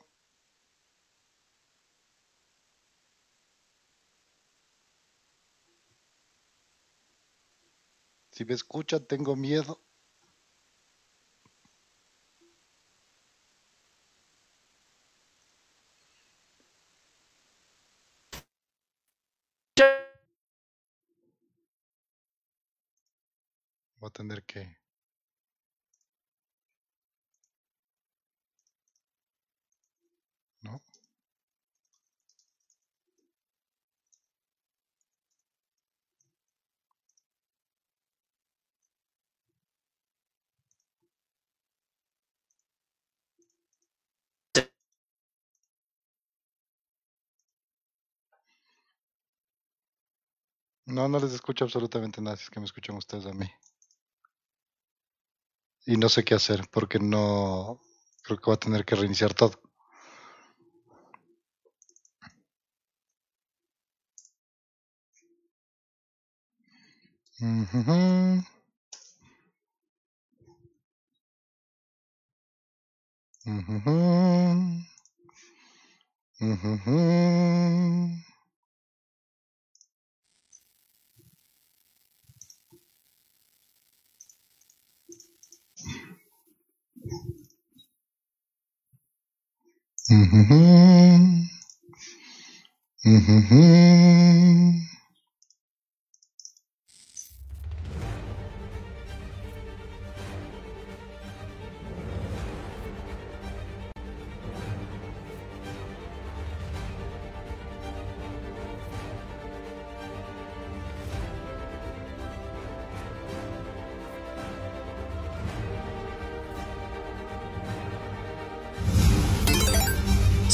Si me escuchan, tengo miedo. Voy a tener que... ¿No? No, no les escucho absolutamente nada, si es que me escuchan ustedes a mí. Y no sé qué hacer, porque no... Creo que voy a tener que reiniciar todo. Ujujú. Ujujú. Ujujú. Mm-hmm. Mm-hmm.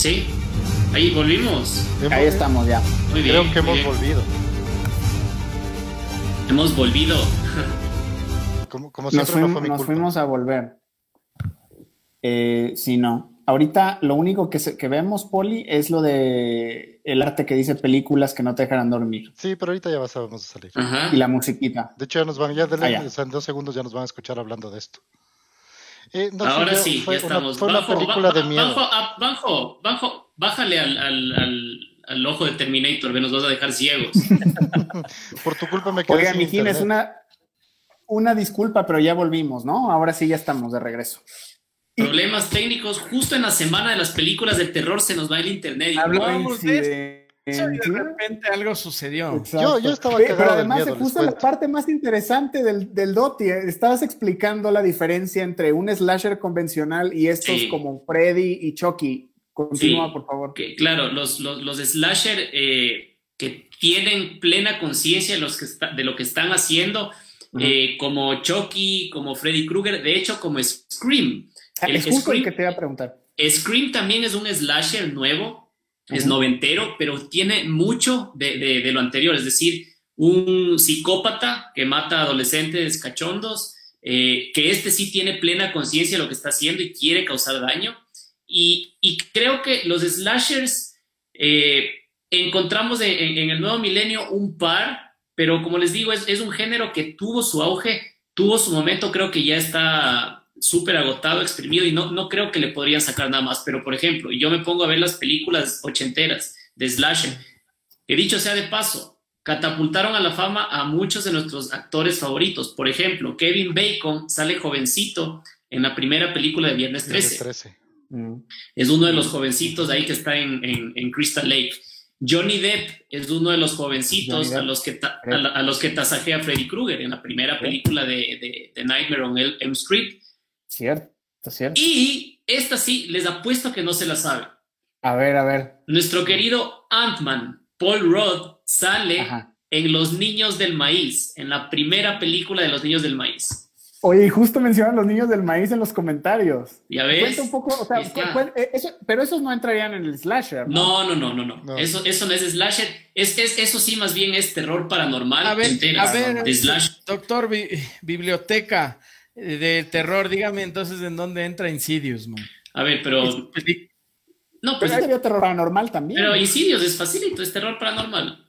Sí, ahí volvimos. Ahí estamos ya. Muy bien. Creo que hemos bien. volvido. Hemos volvido. [LAUGHS] Como, como Nos, siempre no fuimos, fue mi nos culpa. fuimos a volver. Eh, sí, no. Ahorita lo único que, se- que vemos, Poli, es lo de el arte que dice películas que no te dejarán dormir. Sí, pero ahorita ya vas a- vamos a salir. Ajá. Y la musiquita. De hecho, ya nos van, ya de Ah, ya. o sea, en dos segundos ya nos van a escuchar hablando de esto. Eh, no, Ahora yo- sí, fue ya una, estamos. fue una Bajo, película ba- de miedo. Bajo, ah, bajo, bajo, bájale al, al, al, al ojo de Terminator, que nos vas a dejar ciegos. [LAUGHS] Por tu culpa me quedé Oiga, sin es una, una disculpa, pero ya volvimos, ¿no? Ahora sí ya estamos de regreso. Problemas técnicos. Justo en la semana de las películas de terror se nos va el internet. y- Hablábamos de eso y de repente algo sucedió. Exacto. Yo- yo estaba Pero además, justo la parte más interesante del, del Doti, eh, estabas explicando la diferencia entre un slasher convencional y estos Sí. como Freddy y Chucky. Continúa, Sí. por favor. que, claro, los, los, los slasher eh, que tienen plena conciencia de, los que está- de lo que están haciendo, eh, como Chucky, como Freddy Krueger, de hecho, como Scream. Ah, el es justo Scream- el que te iba a preguntar. Scream también es un slasher nuevo, es noventero, pero tiene mucho de, de- de lo anterior, es decir, un psicópata que mata adolescentes cachondos, eh, que este sí tiene plena conciencia de lo que está haciendo y quiere causar daño. Y, y creo que los slashers eh, encontramos en, en el nuevo milenio un par, pero como les digo, es, es un género que tuvo su auge, tuvo su momento, creo que ya está súper agotado, exprimido y no, no creo que le podrían sacar nada más. Pero, por ejemplo, yo me pongo a ver las películas ochenteras de slasher, que dicho sea de paso, catapultaron a la fama a muchos de nuestros actores favoritos. Por ejemplo, Kevin Bacon sale jovencito en la primera película de Viernes 13 13. Mm. es uno de los jovencitos de ahí que está en, en- en Crystal Lake. Johnny Depp es uno de los jovencitos a los, que a, los que tasajea Freddy Krueger en la primera película de, de, Nightmare on Elm Street. Cierto, cierto. Y esta sí, les apuesto que no se la sabe. A ver, a ver. Nuestro querido Ant-Man, Paul Rudd, sale en Los Niños del Maíz, en la primera película de Los Niños del Maíz. Oye, y justo mencionan los niños del maíz en los comentarios. Ya ves. Cuenta un poco, o sea, eh, pero esos no entrarían en el slasher. No, no, no, no, no. Eso, eso no es slasher. Es, es, eso sí, más bien es terror paranormal. A ver, a ver doctor biblioteca eh, de terror, dígame entonces en dónde entra Insidious, man. A ver, pero. No, pues. Pero sería terror paranormal también. Pero Insidious es facilito, es terror paranormal.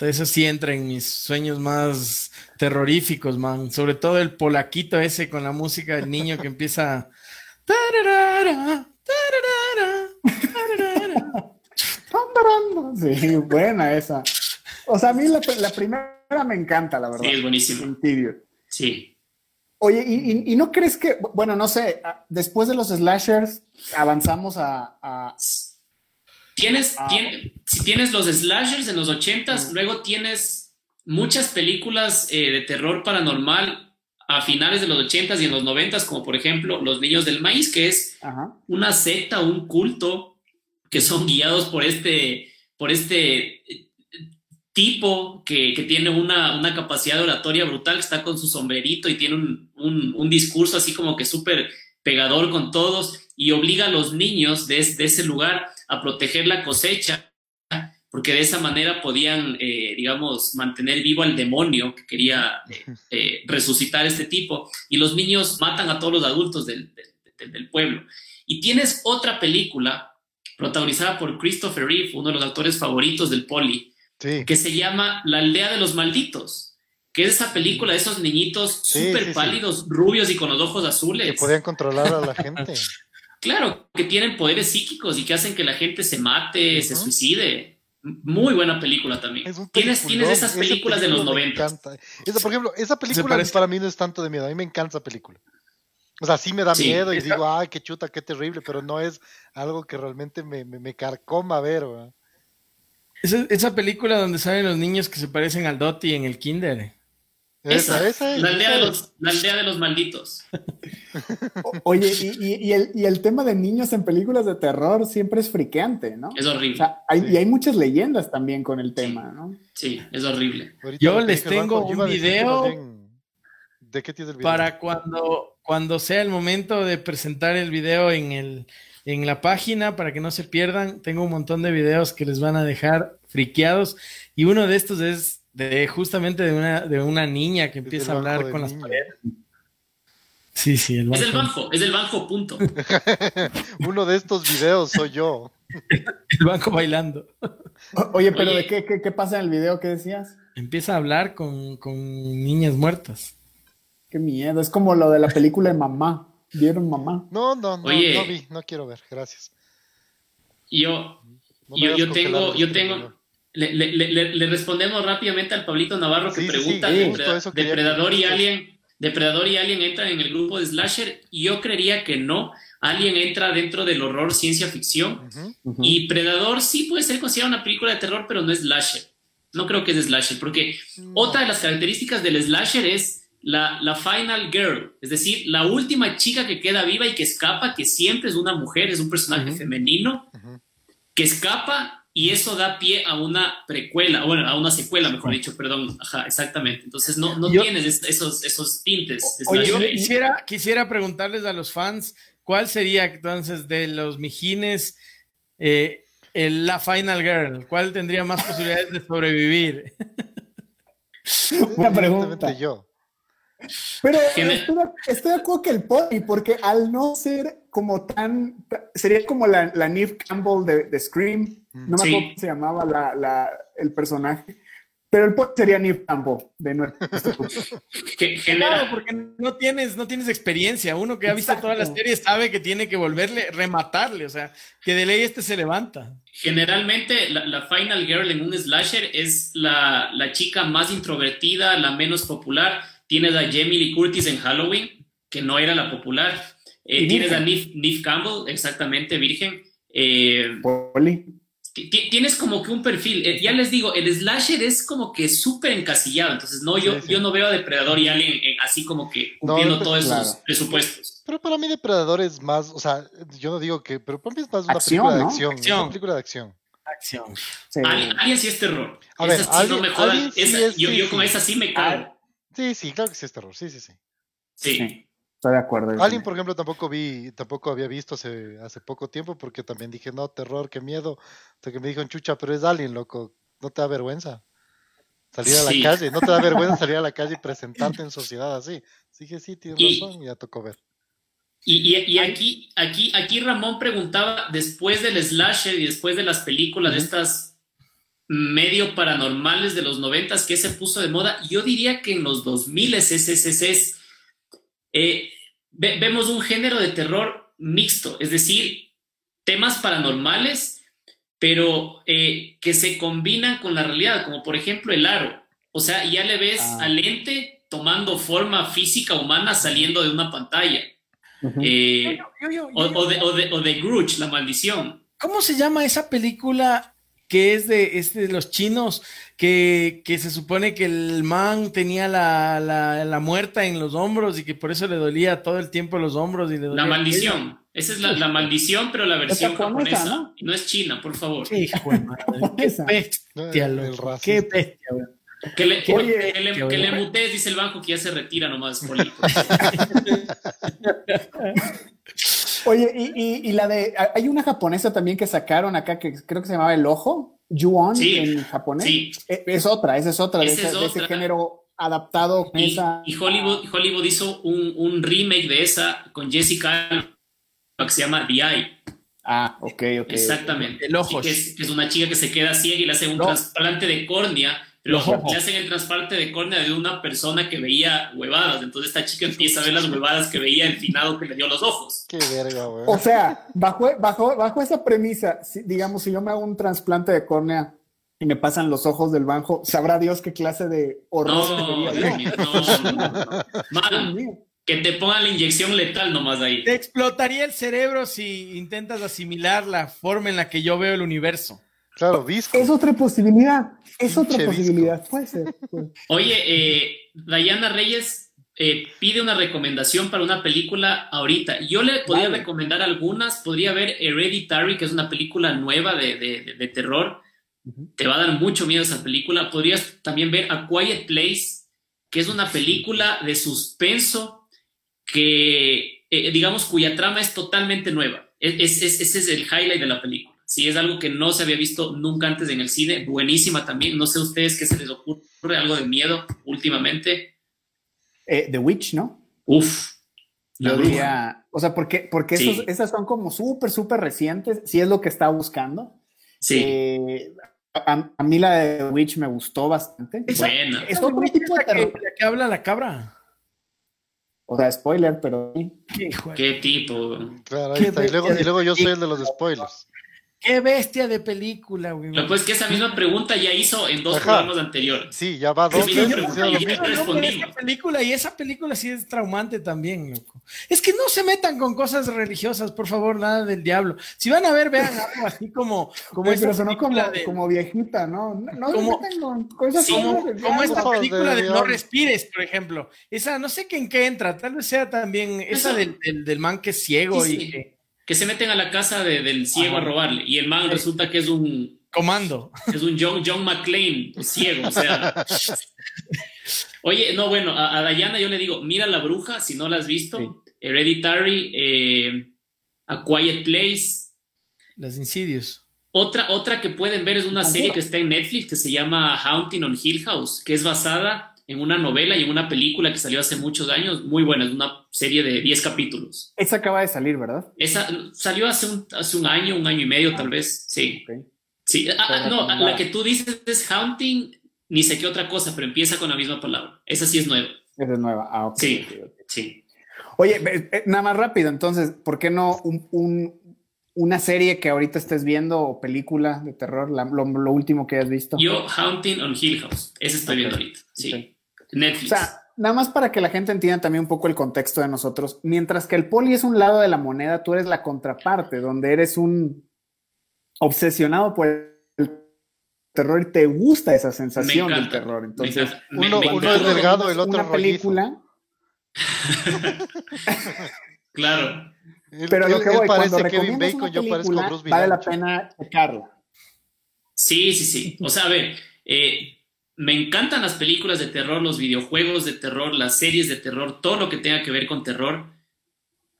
Eso sí entra en mis sueños más terroríficos, man. Sobre todo el polaquito ese con la música del niño que empieza. Sí, buena esa. O sea, a mí la, primera me encanta, la verdad. Sí, es buenísimo. Sí. Oye, ¿y, no crees que, bueno, no sé, después de los slashers avanzamos a Tienes, ah. si tienes los slashers en los ochentas, luego tienes muchas películas eh, de terror paranormal a finales de los ochentas y en los noventas, como por ejemplo Los Niños del Maíz, que es una secta, un culto, que son guiados por este, por este tipo que, tiene una, capacidad oratoria brutal, que está con su sombrerito y tiene un, discurso así como que súper pegador con todos y obliga a los niños de, de ese lugar a proteger la cosecha, porque de esa manera podían, eh, digamos, mantener vivo al demonio que quería eh, resucitar este tipo, y los niños matan a todos los adultos del, pueblo. Y tienes otra película protagonizada por Christopher Reeve, uno de los actores favoritos del Poli, que se llama La aldea de los malditos, que es esa película de esos niñitos súper pálidos, rubios y con los ojos azules. Que podían controlar a la gente. [LAUGHS] Claro, que tienen poderes psíquicos y que hacen que la gente se mate, se suicide. Muy buena película también. ¿Tienes, tienes esas películas de los 90. Esa, por ejemplo, esa película para mí no es tanto de miedo. A mí me encanta esa película. O sea, sí me da miedo y digo, ay, qué chuta, qué terrible, pero no es algo que realmente me, me, carcoma ver. Esa, esa, película donde salen los niños que se parecen al Dotti en el kinder. Esa, esa, la, aldea de los, la aldea de los malditos. oye, y, el, y, el, tema de niños en películas de terror siempre es friqueante, ¿no? Es horrible. Y hay muchas leyendas también con el tema, ¿no? Sí, es horrible. Yo les tengo un video. ¿De qué tienes el video? Para cuando, cuando sea el momento de presentar el video en, el, en la página, para que no se pierdan, tengo un montón de videos que les van a dejar friqueados. Y uno de estos es de justamente de una, de una niña que empieza a hablar con las paredes. Sí, sí, el Es el banco, es el banco, punto. [LAUGHS] Uno de estos videos soy yo. [LAUGHS] el banco bailando. oye, pero ¿de qué, qué, pasa en el video? ¿Qué decías? Empieza a hablar con, con niñas muertas. Qué miedo, es como lo de la película de mamá. ¿Vieron mamá? No, no, no, no vi, no quiero ver, gracias. Yo, yo, yo tengo, yo tengo, le, respondemos rápidamente al Pablito Navarro que pregunta, ¿Depredador y Alien Depredador y Alien entran en el grupo de Slasher? Yo creería que no. Alien entra dentro del horror ciencia ficción y Predador sí puede ser considerado una película de terror, pero no es Slasher. No creo que es Slasher, porque otra de las características del Slasher es la, la, final girl, es decir, la última chica que queda viva y que escapa, que siempre es una mujer, es un personaje femenino, que escapa y eso da pie a una precuela, bueno, a una secuela, mejor dicho, perdón, ajá, exactamente. Entonces no, no tienes esos, esos tintes. Oye, yo quisiera, quisiera preguntarles a los fans, ¿cuál sería entonces de los mijines eh, la Final Girl? ¿Cuál tendría más posibilidades de sobrevivir? Una pregunta. Yo. Pero estoy, de acuerdo que el pony, porque al no ser como tan, sería como la, la Neve Campbell de, Scream, no me acuerdo cómo se llamaba la, el personaje, pero el pony sería Neve Campbell de nuevo. [LAUGHS] Claro, porque no tienes, no tienes experiencia. Uno que ha visto todas las series sabe que tiene que volverle, rematarle, o sea, que de ley este se levanta. Generalmente la, la Final Girl en un slasher es la, la chica más introvertida, la menos popular Tienes a Jamie Lee Curtis en Halloween, que no era la popular. Eh, tienes a Nif, Campbell, exactamente, virgen. Eh, tienes como que un perfil, eh, ya les digo, el slasher es como que súper encasillado, entonces no, yo, yo no veo a Depredador y Alien así como que cumpliendo todos esos presupuestos. Pero para mí Depredador es más, o sea, yo no digo que, pero para mí es más una película de acción, acción. una película de acción. Acción. Alien, sí es terror. A ver, sí no me jodan, yo, yo con esa sí me cago. Sí, sí, claro que sí es terror, sí, sí, sí. Sí. Estoy de acuerdo. Alien, por ejemplo, tampoco vi, tampoco había visto hace, hace poco tiempo porque también dije, no, terror, qué miedo. Hasta que me dijo, chucha, pero es Alien, loco, no te da vergüenza. Salir a la calle, no te da vergüenza salir a la calle y [LAUGHS] presentarte en sociedad así. Dije, sí, tienes razón, y ya tocó ver. Y, y, aquí, aquí, aquí Ramón preguntaba, después del slasher y después de las películas de estas medio paranormales de los noventas, ¿qué se puso de moda? Yo diría que en los 2000 es, es, es, es eh, vemos un género de terror mixto, es decir, temas paranormales, pero eh, que se combinan con la realidad, como por ejemplo el aro. O sea, ya le ves ah. al ente tomando forma física humana saliendo de una pantalla. O, de, o, de, Grudge, la maldición. ¿Cómo se llama esa película que es de, es de los chinos que, se supone que el man tenía la, la, muerta en los hombros y que por eso le dolía todo el tiempo los hombros. Y le la maldición. Esa es la, maldición, pero la versión japonesa. ¿no? ¿no? es china, por favor. [LAUGHS] Qué bestia, loco. Qué bestia, Que le, que, le, que le mutees, dice el banco que ya se retira nomás. [LAUGHS] [LAUGHS] Oye, y, y, la de. Hay una japonesa también que sacaron acá que creo que se llamaba El Ojo, Yuon en japonés. Sí. E, es otra, esa es otra, de, ese, género adaptado. Y, y Hollywood, Hollywood hizo un, un, remake de esa con Jessica que se llama The Eye. Ah, ok, ok. Exactamente. El ojo. Que es, que es, una chica que se queda ciega y le hace un trasplante de córnea le hacen el trasplante de córnea de una persona que veía huevadas. Entonces esta chica empieza a ver las huevadas que veía el finado que le dio los ojos. Qué verga, güey. O sea, bajo, bajo, bajo esa premisa, digamos, si yo me hago un trasplante de córnea y me pasan los ojos del banjo, sabrá Dios qué clase de horror no, no, no, que te pongan la inyección letal nomás ahí. Te explotaría el cerebro si intentas asimilar la forma en la que yo veo el universo. Claro, visco. Es otra posibilidad. Es otra posibilidad. Puede ser. Oye, eh, Diana Reyes eh, pide una recomendación para una película ahorita. Yo le podría recomendar algunas. Podría ver Hereditary, que es una película nueva de, terror. Te va a dar mucho miedo esa película. Podrías también ver A Quiet Place, que es una película de suspenso que, eh, digamos, cuya trama es totalmente nueva. ese es el highlight de la película. Si es algo que no se había visto nunca antes en el cine, buenísima también. No sé ustedes qué se les ocurre, algo de miedo últimamente. Eh, The Witch, ¿no? Uf. Yo diría, o sea, porque, porque esas son como súper, súper recientes, si es lo que está buscando. Sí. Eh, a, mí la de The Witch me gustó bastante. Es buena. Es otro tipo de terror. Que, que habla la cabra. O sea, spoiler, pero. ¿Qué, tipo? Claro, ahí está. Y luego, y luego yo soy el de los spoilers. Qué bestia de película, güey. pues que esa misma pregunta ya hizo en dos programas anteriores. Sí, ya va dos veces. Esa película y esa película sí es traumante también, loco. Es que no se metan con cosas religiosas, por favor, nada del diablo. Si van a ver, vean algo así como como pero sonó como, como viejita, ¿no? No, como, se metan con cosas como, como esta película de, No respires, por ejemplo. Esa no sé en qué entra, tal vez sea también esa del, del, man que es ciego y que se meten a la casa del ciego a robarle y el man resulta que es un comando. Es un John, John McClane ciego, o sea. Oye, no, bueno, a, Diana yo le digo, mira la bruja, si no la has visto, Hereditary, eh, A Quiet Place. Las Insidious. Otra, otra que pueden ver es una serie que está en Netflix que se llama Haunting on Hill House, que es basada en una novela y en una película que salió hace muchos años, muy buena, es una serie de 10 capítulos. Esa acaba de salir, ¿verdad? Esa salió hace un, hace un año, un año y medio tal vez, sí. Sí, ah, ah, no, la que tú dices es Haunting, ni sé qué otra cosa, pero empieza con la misma palabra. Esa sí es nueva. Esa es nueva, ah, ok. Sí, sí. Oye, eh, nada más rápido, entonces, ¿por qué no un, una serie que ahorita estés viendo o película de terror, lo, último que has visto? Yo, Haunting on Hill House, esa estoy viendo ahorita, sí. Netflix. O sea, nada más para que la gente entienda también un poco el contexto de nosotros. Mientras que el poli es un lado de la moneda, tú eres la contraparte, donde eres un obsesionado por el terror y te gusta esa sensación del terror. Entonces, uno, es delgado, el otro una película. [LAUGHS] claro. Pero lo que voy, cuando Kevin Bacon, yo parezco Bruce Vale la pena checarla. Sí, sí, sí. O sea, a ver, eh, me encantan las películas de terror, los videojuegos de terror, las series de terror, todo lo que tenga que ver con terror.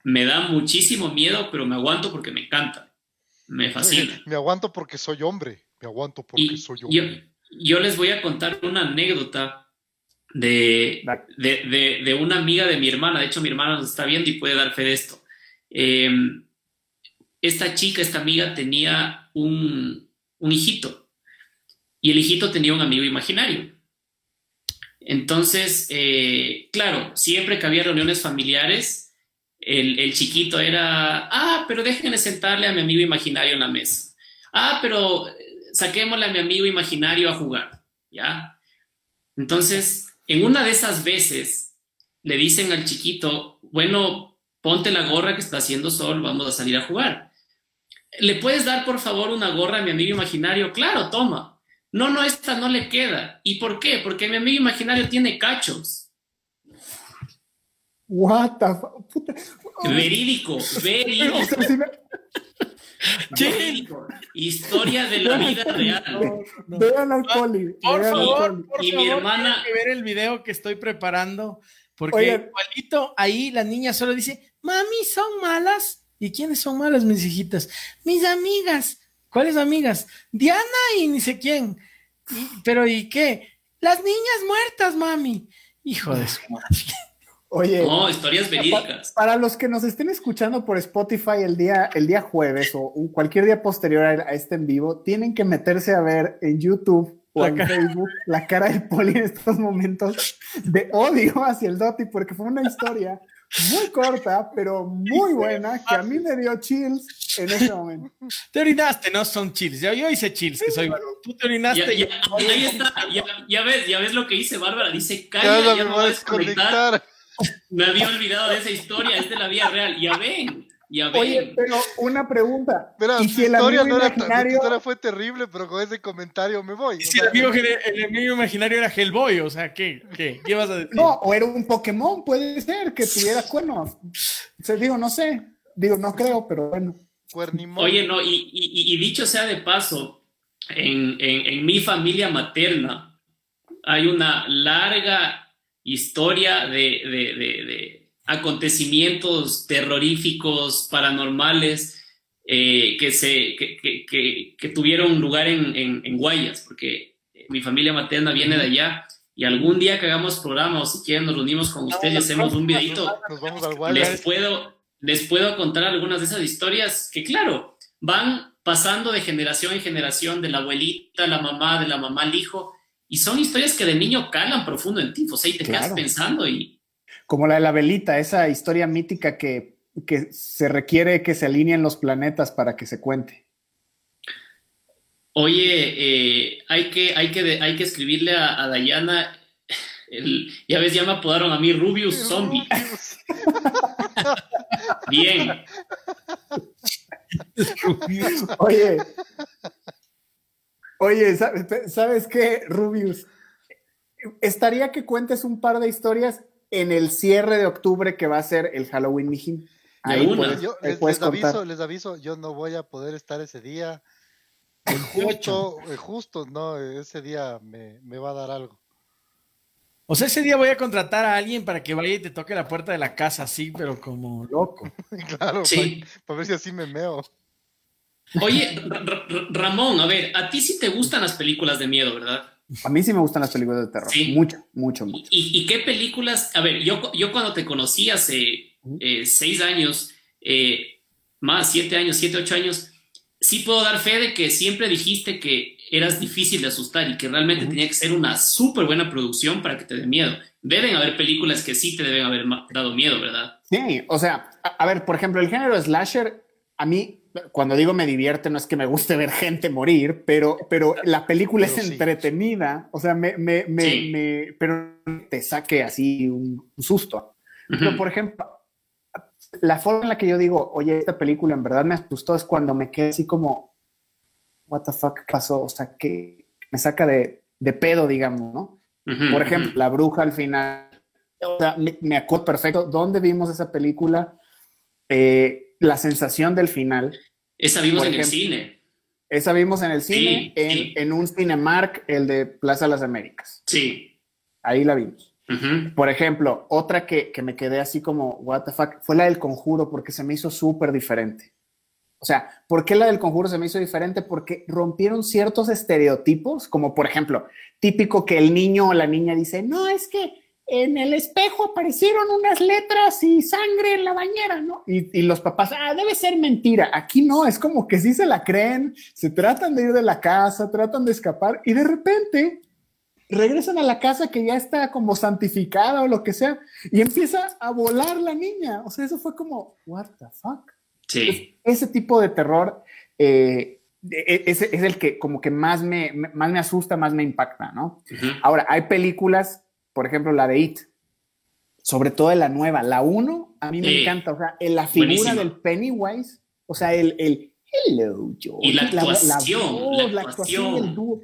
Me da muchísimo miedo, pero me aguanto porque me encanta. Me fascina. Me aguanto porque soy hombre. Me aguanto porque soy hombre. Yo, les voy a contar una anécdota de, de, una amiga de mi hermana. De hecho, mi hermana nos está viendo y puede dar fe de esto. Em, esta chica, esta amiga, tenía un, un hijito y el hijito tenía un amigo imaginario. Entonces, eh, claro, siempre que había reuniones familiares, el, chiquito era, ah, pero déjenme sentarle a mi amigo imaginario en la mesa. Ah, pero eh, saquémosle a mi amigo imaginario a jugar, ¿ya? Entonces, en una de esas veces, le dicen al chiquito, bueno, ponte la gorra que está haciendo sol, vamos a salir a jugar. ¿Le puedes dar, por favor, una gorra a mi amigo imaginario? Claro, toma. No, no, esta no le queda. ¿Y por qué? Porque mi amigo imaginario tiene cachos. What the Verídico, verídico. Historia de la vida real. Vean al poli. Por favor, y mi hermana. que ver el video que estoy preparando. Porque igualito ahí la niña solo dice: Mami, son malas. ¿Y quiénes son malas, mis hijitas? Mis amigas. ¿Cuáles amigas? Diana y ni sé quién. pero ¿y qué? Las niñas muertas, mami. Hijo de su madre. Oye, no, historias verídicas. Para, los que nos estén escuchando por Spotify el día, el día jueves o cualquier día posterior a, este en vivo, tienen que meterse a ver en YouTube o en Facebook la cara del poli en estos momentos de odio hacia el Doti, porque fue una historia muy corta, pero muy buena, que a mí me dio chills en ese [LAUGHS] momento. Te orinaste, no son chills. Yo, yo hice chills, que soy Tú te orinaste. Ya, ahí está, ya, ves, ya ves lo que dice Bárbara. Dice, calla, ya, no a desconectar. Me había olvidado de esa historia, es de la vida real. Ya ven, Oye, pero una pregunta. ¿Y si el historia no imaginario... historia fue terrible, pero con ese comentario me voy. ¿Y si el amigo, el amigo, imaginario era Hellboy? O sea, ¿qué, qué, qué vas a decir? No, o era un Pokémon, puede ser, que tuviera cuernos. O digo, no sé. Digo, no creo, pero bueno. Oye, no, y, y, dicho sea de paso, en, en, en mi familia materna hay una larga historia de, acontecimientos terroríficos, paranormales, eh, que, se, que, tuvieron lugar en, Guayas, porque mi familia materna viene de allá. Y algún día que hagamos programa o si quieren nos reunimos con ustedes y hacemos un videito, les puedo, les puedo contar algunas de esas historias que, claro, van pasando de generación en generación, de la abuelita, la mamá, de la mamá al hijo, y son historias que de niño calan profundo en ti, o sea, y te quedas pensando y... Como la de la velita, esa historia mítica que, se requiere que se alineen los planetas para que se cuente. Oye, eh, hay, que, hay, que, hay que escribirle a, Dayana, ya ves, ya me apodaron a mí Rubius Zombie. [LAUGHS] Bien. Oye, Oye, ¿sabes qué, Rubius? Estaría que cuentes un par de historias en el cierre de octubre que va a ser el Halloween Mijín. Ahí les, aviso, les aviso, yo no voy a poder estar ese día. Justo, justo, no, ese día me, va a dar algo. O sea, ese día voy a contratar a alguien para que vaya y te toque la puerta de la casa, así, pero como loco. [LAUGHS] claro, sí. para, ver si así me meo. Oye, Ramón, a ver, a ti sí te gustan las películas de miedo, ¿verdad? A mí sí me gustan las películas de terror. Sí. Mucho, mucho, mucho. ¿Y, qué películas? A ver, yo, yo cuando te conocí hace eh, seis años, eh, más siete años, siete, ocho años, sí puedo dar fe de que siempre dijiste que eras difícil de asustar y que realmente tenía que ser una súper buena producción para que te dé miedo. Deben haber películas que sí te deben haber dado miedo, ¿verdad? Sí, o sea, a ver, por ejemplo, el género slasher, a mí cuando digo me divierte, no es que me guste ver gente morir, pero, pero la película es entretenida, o sea, me, me, me, pero te saque así un, susto. Pero, por ejemplo, la forma en la que yo digo, oye, esta película en verdad me asustó es cuando me quedé así como, what the fuck pasó, o sea, que me saca de, de pedo, digamos, ¿no? Por ejemplo, La Bruja al final, o sea, me, acuerdo perfecto, ¿dónde vimos esa película? Eh, la sensación del final. Esa vimos en el cine. Esa vimos en el cine, en, en, un Cinemark, el de Plaza de las Américas. Sí. Ahí la vimos. Por ejemplo, otra que, que, me quedé así como, what the fuck, fue la del conjuro porque se me hizo súper diferente. O sea, ¿por qué la del conjuro se me hizo diferente? Porque rompieron ciertos estereotipos, como por ejemplo, típico que el niño o la niña dice, no, es que en el espejo aparecieron unas letras y sangre en la bañera, ¿no? Y, y, los papás, ah, debe ser mentira. Aquí no, es como que sí se la creen, se tratan de ir de la casa, tratan de escapar y de repente regresan a la casa que ya está como santificada o lo que sea, y empieza a volar la niña. O sea, eso fue como, what the fuck. Sí. ese tipo de terror eh, e, es, es, el que como que más me, más me asusta, más me impacta, ¿no? Ahora, hay películas, por ejemplo, la de It, sobre todo la nueva, la 1, a mí me encanta, o sea, la figura del Pennywise, o sea, el, el hello, George, y la actuación, la, la, actuación del dúo.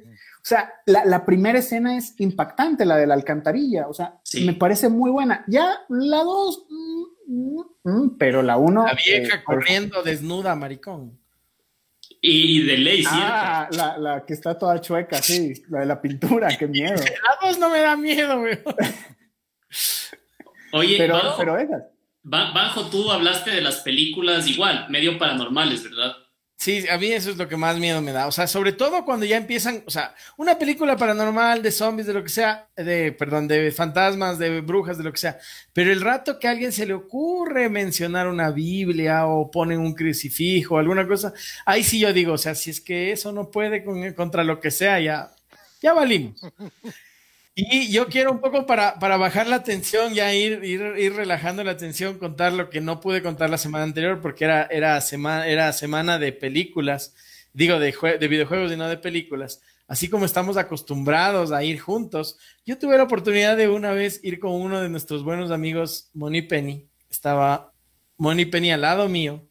O sea, la, primera escena es impactante, la de la alcantarilla. O sea, me parece muy buena. Ya la dos, mm, mm, mm, pero la uno. La vieja eh, corriendo desnuda, maricón. Y de ley, Ah, la, la, que está toda chueca, sí. La de la pintura, qué miedo. [LAUGHS] La dos no me da miedo, güey. Oye, pero, bajo, pero Bajo, tú hablaste de las películas igual, medio paranormales, ¿verdad? Sí, a mí eso es lo que más miedo me da. O sea, sobre todo cuando ya empiezan, o sea, una película paranormal de zombies, de lo que sea, de, perdón, de fantasmas, de brujas, de lo que sea. Pero el rato que a alguien se le ocurre mencionar una Biblia o ponen un crucifijo o alguna cosa, ahí sí yo digo, o sea, si es que eso no puede contra lo que sea, ya, ya valimos. Y yo quiero un poco para, para bajar la tensión, ya ir, ir, ir, relajando la tensión, contar lo que no pude contar la semana anterior, porque era, era, semana, era semana de películas, digo, de, de videojuegos y no de películas. Así como estamos acostumbrados a ir juntos, yo tuve la oportunidad de una vez ir con uno de nuestros buenos amigos, Moni Penny. Estaba Moni Penny al lado mío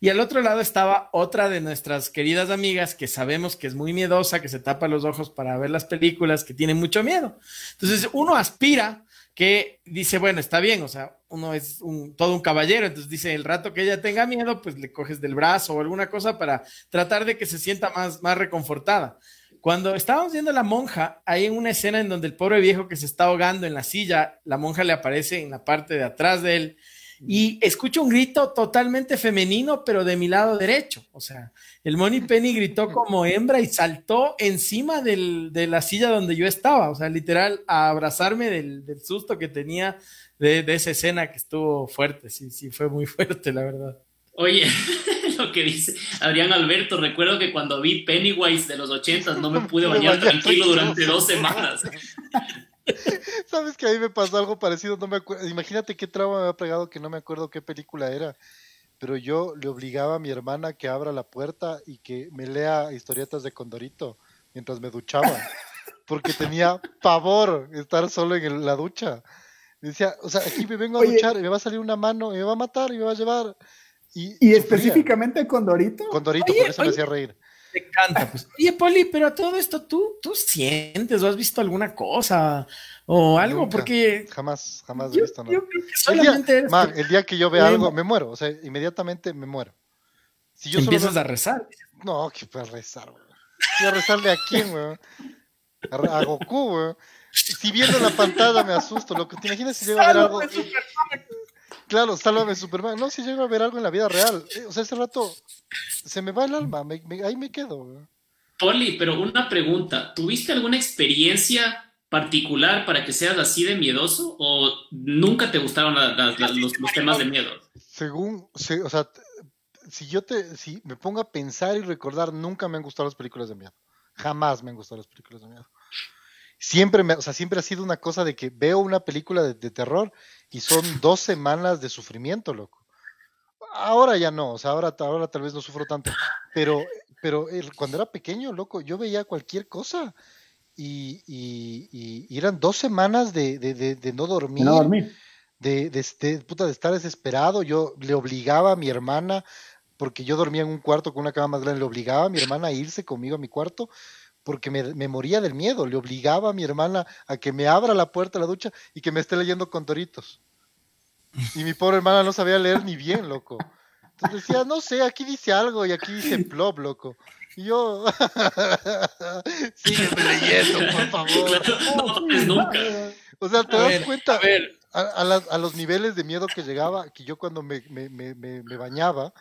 y al otro lado estaba otra de nuestras queridas amigas que sabemos que es muy miedosa, que se tapa los ojos para ver las películas, que tiene mucho miedo. Entonces uno aspira que dice, bueno, está bien, o sea, uno es un, todo un caballero, entonces dice, el rato que ella tenga miedo, pues le coges del brazo o alguna cosa para tratar de que se sienta más, más reconfortada. Cuando estábamos viendo a la monja, hay una escena en donde el pobre viejo que se está ahogando en la silla, la monja le aparece en la parte de atrás de él y escucho un grito totalmente femenino, pero de mi lado derecho. O sea, el Money Penny gritó como hembra y saltó encima de la silla donde yo estaba. O sea, literal, a abrazarme del, susto que tenía de, esa escena que estuvo fuerte. Sí, sí, fue muy [LAUGHS] fuerte, la verdad. Oye, [LAUGHS] lo que dice Adrián Alberto, recuerdo que cuando vi Pennywise de los ochentas no me pude [LAUGHS] bañar tranquilo durante dos semanas. [LAUGHS] ¿Sabes que a mí me pasó algo parecido? No me acuerdo. Imagínate qué trauma me había pegado que no me acuerdo qué película era. Pero yo le obligaba a mi hermana que abra la puerta y que me lea historietas de Condorito mientras me duchaba. Porque tenía pavor estar solo en la ducha. decía, o sea, aquí me vengo a duchar y me va a salir una mano y me va a matar y me va a llevar. Y, específicamente Condorito. Condorito, por eso me hacía reír. Me encanta. Pues. Oye, Poli, pero todo esto tú, tú sientes o has visto alguna cosa o algo, porque. Jamás, jamás he visto nada. el, día, el día que yo vea algo, me muero. O sea, inmediatamente me muero. Si yo Empiezas a rezar. No, que para rezar, güey. ¿Y a rezarle a quién, güey? A, Goku, güey. Si viendo la pantalla me asusto, lo que te imaginas si llego a ver algo. Claro, sálvame Superman. No, si llego a ver algo en la vida real. Eh, o sea, ese rato se me va el alma, ahí me quedo. Poli, pero una pregunta. ¿Tuviste alguna experiencia particular para que seas así de miedoso o nunca te gustaron los, temas de miedo? Según, o sea, si yo te, si me pongo a pensar y recordar, nunca me han gustado las películas de miedo. Jamás me han gustado las películas de miedo. Siempre me, o sea, siempre ha sido una cosa de que veo una película de terror y son [LAUGHS] dos semanas de sufrimiento, loco. Ahora ya no, o sea, ahora, ahora tal vez no sufro tanto, pero, pero cuando era pequeño, loco, yo veía cualquier cosa y, y, eran dos semanas de, de, no dormir. No dormir. De, de, de, puta, de estar desesperado. Yo le obligaba a mi hermana porque yo dormía en un cuarto con una cama más grande, le obligaba a mi hermana a irse conmigo a mi cuarto porque me, me, moría del miedo, le obligaba a mi hermana a que me abra la puerta de la ducha y que me esté leyendo con Doritos. Y mi pobre hermana no sabía leer ni bien, loco. Entonces decía, no sé, aquí dice algo y aquí dice plop, loco. Y yo, [LAUGHS] sígueme leyendo, por favor. [LAUGHS] [LAUGHS] nunca. O sea, te das cuenta a, a, a, los niveles de miedo que llegaba, que yo cuando me, me, me, me bañaba,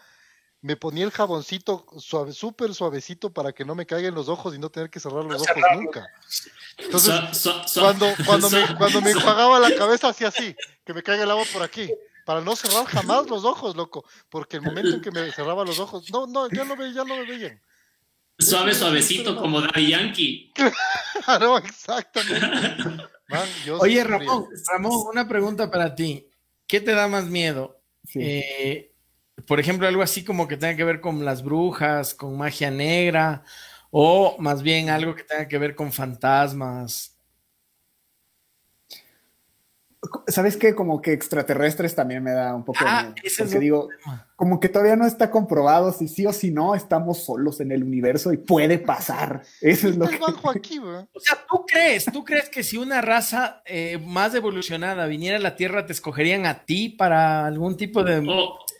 me ponía el jaboncito suave, súper suavecito para que no me caigan los ojos y no tener que cerrar los ojos nunca. Entonces, cuando, cuando, me, cuando me enjuagaba la cabeza hacía así, que me caiga el agua por aquí, para no cerrar jamás los ojos, loco, porque el momento en que me cerraba los ojos, no, no, ya no, ve, ya no me veían. Suave, suavecito, como Daddy Yankee. [LAUGHS] Claro, exactamente. Oye, Ramón, Ramón, una pregunta para ti. ¿Qué te da más miedo? Eh, por ejemplo, algo así como que tenga que ver con las brujas, con magia negra, o más bien algo que tenga que ver con fantasmas. ¿Sabes qué? Como que extraterrestres también me da un poco de ah, miedo. Porque digo, como que todavía no está comprobado si sí o si no estamos solos en el universo y puede pasar. Eso es lo que... [LAUGHS] Aquí, o sea, ¿tú crees, tú crees que si una raza eh, más evolucionada viniera a la Tierra, te escogerían a ti para algún tipo de...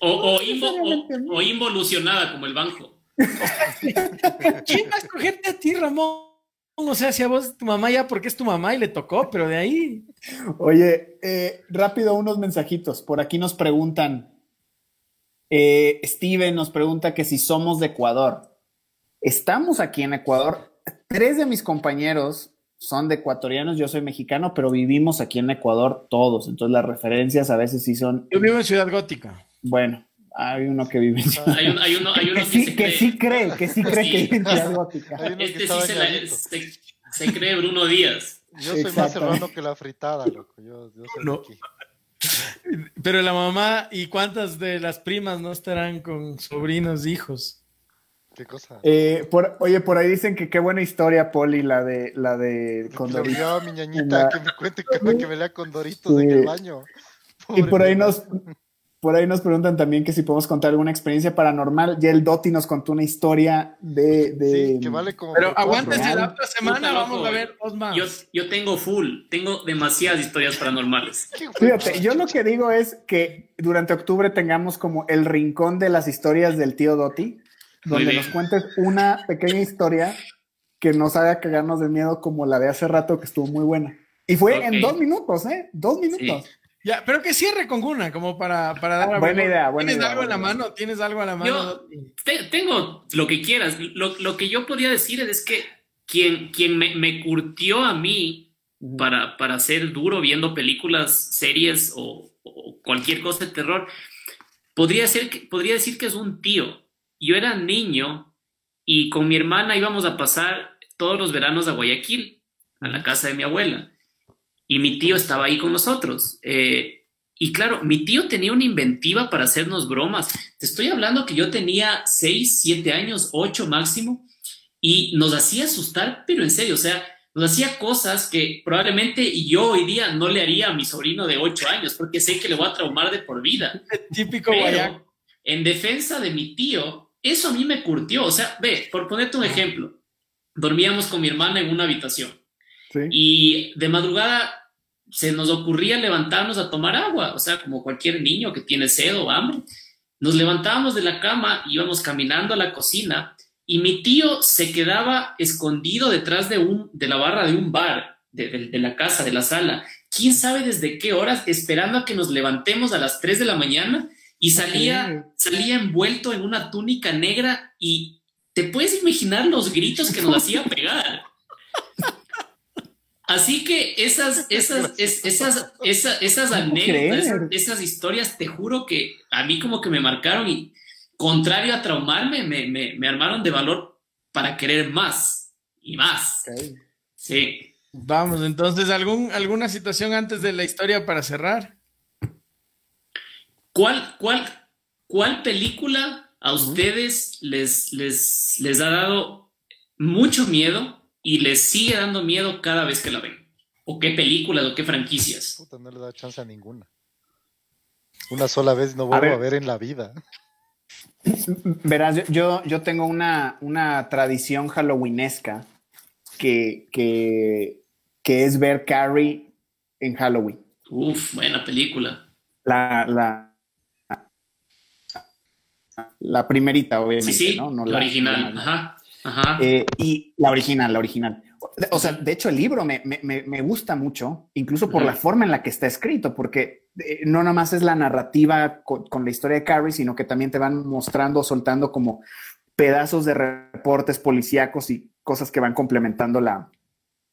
O, o, involucionada como el banco. [LAUGHS] ¿Quién va a escogerte a ti, Ramón? O sea, si a vos tu mamá ya porque es tu mamá y le tocó, pero de ahí. Oye, eh, rápido unos mensajitos. Por aquí nos preguntan, eh, Steven nos pregunta que si somos de Ecuador. Estamos aquí en Ecuador. Tres de mis compañeros son de ecuatorianos, yo soy mexicano, pero vivimos aquí en Ecuador todos. Entonces las referencias a veces sí son. Yo vivo en Ciudad Gótica. Bueno, hay uno que vive en hay, hay, uno, hay uno que, sí, que, sí cree, que sí cree que vive en Ciudad Gótica. Este sí se, la, se, se, cree Bruno Díaz. Yo soy más serrano que la fritada, loco. Yo, yo soy no. aquí. Pero la mamá y cuántas de las primas no estarán con sobrinos, hijos. ¿Qué cosa? Eh, por, oye, por ahí dicen que qué buena historia, Poli, la de la de Condorito. mi ñañita, que me cuente que me lea Condoritos sí. en el baño. Pobre y por ahí nos, por ahí nos preguntan también que si podemos contar alguna experiencia paranormal. Ya el Doti nos contó una historia de. de sí, que vale como. Pero aguántense la otra semana, vamos a ver dos más. Yo, yo, tengo full, tengo demasiadas historias paranormales. [LAUGHS] Fíjate, yo lo que digo es que durante octubre tengamos como el rincón de las historias del tío Doti, donde nos cuentes una pequeña historia que nos haga cagarnos de miedo, como la de hace rato, que estuvo muy buena. Y fue okay. en dos minutos, ¿eh? Dos minutos. Sí. Ya, pero que cierre con una, como para, para dar Buena idea, buena ¿Tienes idea, algo buena en la mano? ¿Tienes algo en la mano? Yo te, tengo lo que quieras. Lo, lo, que yo podría decir es que quien, quien me, me curtió a mí para, para ser duro viendo películas, series o, o, cualquier cosa de terror, podría, ser que, podría decir que es un tío. Yo era niño y con mi hermana íbamos a pasar todos los veranos a Guayaquil, a la casa de mi abuela y mi tío estaba ahí con nosotros. Eh, y claro, mi tío tenía una inventiva para hacernos bromas. Te estoy hablando que yo tenía 6, 7 años, 8 máximo, y nos hacía asustar, pero en serio, o sea, nos hacía cosas que probablemente yo hoy día no le haría a mi sobrino de 8 años, porque sé que le voy a traumar de por vida. Típico pero, En defensa de mi tío, eso a mí me curtió. O sea, ve, por ponerte un ejemplo, dormíamos con mi hermana en una habitación Sí. Y de madrugada se nos ocurría levantarnos a tomar agua, o sea, como cualquier niño que tiene sed o hambre. Nos levantábamos de la cama, íbamos caminando a la cocina y mi tío se quedaba escondido detrás de, un, de la barra de un bar, de, de, de la casa, de la sala. ¿Quién sabe desde qué horas? Esperando a que nos levantemos a las 3 de la mañana y salía, sí. salía envuelto en una túnica negra y te puedes imaginar los gritos que nos hacía [LAUGHS] pegar. Así que esas, esas, es, esas, esas, esas anécdotas, esas, esas, historias, te juro que a mí como que me marcaron y contrario a traumarme, me, me, me armaron de valor para querer más y más. Okay. Sí. Vamos, entonces, ¿algún, ¿alguna situación antes de la historia para cerrar? ¿Cuál, cuál, cuál película a ustedes uh -huh. les, les, les ha dado mucho miedo? Y les sigue dando miedo cada vez que la ven. ¿O qué películas o qué franquicias? Puta, no le da chance a ninguna. Una sola vez no vuelvo a ver, a ver en la vida. [LAUGHS] Verás, yo, yo tengo una, una tradición halloweenesca que, que, que es ver Carrie en Halloween. Uf, buena película. La, la, la primerita, obviamente. Sí, sí, ¿no? la, original. Ajá, ajá. Eh, y la original, la original. O sea, de hecho, el libro me, me, me gusta mucho, incluso por la forma en la que está escrito, porque eh, no nada más es la narrativa con, con, la historia de Carrie, sino que también te van mostrando, soltando como pedazos de reportes policíacos y cosas que van complementando la,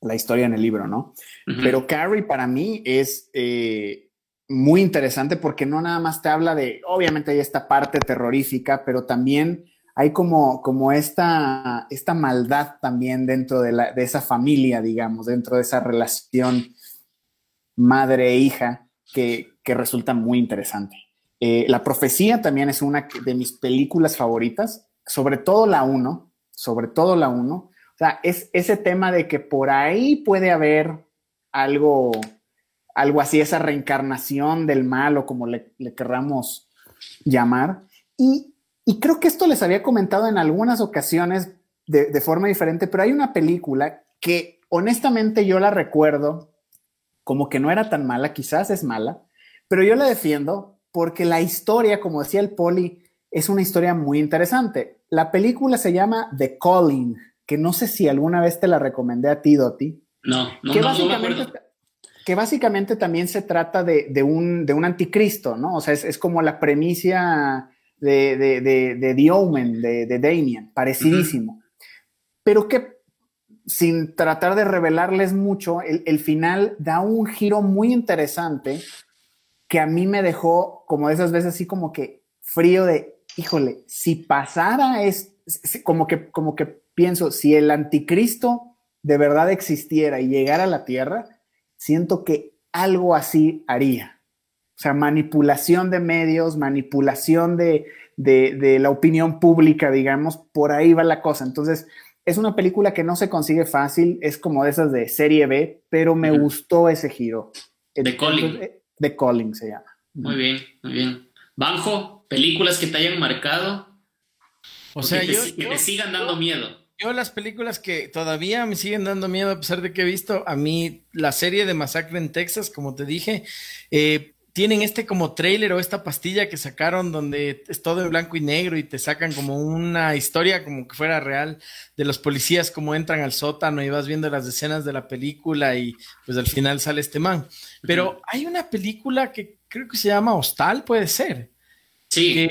la historia en el libro, ¿no? Pero Carrie para mí es eh, muy interesante porque no nada más te habla de, obviamente hay esta parte terrorífica, pero también hay como, como esta, esta maldad también dentro de, la, de esa familia, digamos, dentro de esa relación madre-hija que, que, resulta muy interesante. Eh, la profecía también es una de mis películas favoritas, sobre todo la 1, sobre todo la 1, sea, es ese tema de que por ahí puede haber algo, algo así, esa reencarnación del mal o como le, querramos llamar. Y, y, creo que esto les había comentado en algunas ocasiones de, de forma diferente, pero hay una película que honestamente yo la recuerdo como que no era tan mala, quizás es mala, pero yo la defiendo porque la historia, como decía el Poli, es una historia muy interesante. La película se llama The Calling que no sé si alguna vez te la recomendé a ti, Doti. No, no, que básicamente, Que básicamente también se trata de, un, de un, anticristo, ¿no? O sea, es, como la premisa de, de, de, de The Omen, de, Damien, parecidísimo. Pero que, sin tratar de revelarles mucho, el, el final da un giro muy interesante que a mí me dejó como de esas veces así como que frío de, híjole, si pasara es como que, como que pienso, si el anticristo de verdad existiera y llegara a la tierra, siento que algo así haría. O sea, manipulación de medios, manipulación de, la opinión pública, digamos, por ahí va la cosa. Entonces, es una película que no se consigue fácil, es como de esas de serie B, pero me gustó ese giro. De Calling. De Calling se llama. Muy bien, muy bien. Banjo, películas que te hayan marcado. O sea, yo, que te sigan dando miedo. Yo las películas que todavía me siguen dando miedo a pesar de que he visto, a mí la serie de Masacre en Texas, como te dije, eh, tienen este como trailer o esta pastilla que sacaron donde es todo en blanco y negro y te sacan como una historia como que fuera real de los policías como entran al sótano y vas viendo las escenas de la película y pues al final sale este man. Pero hay una película que creo que se llama Hostal, puede ser. Sí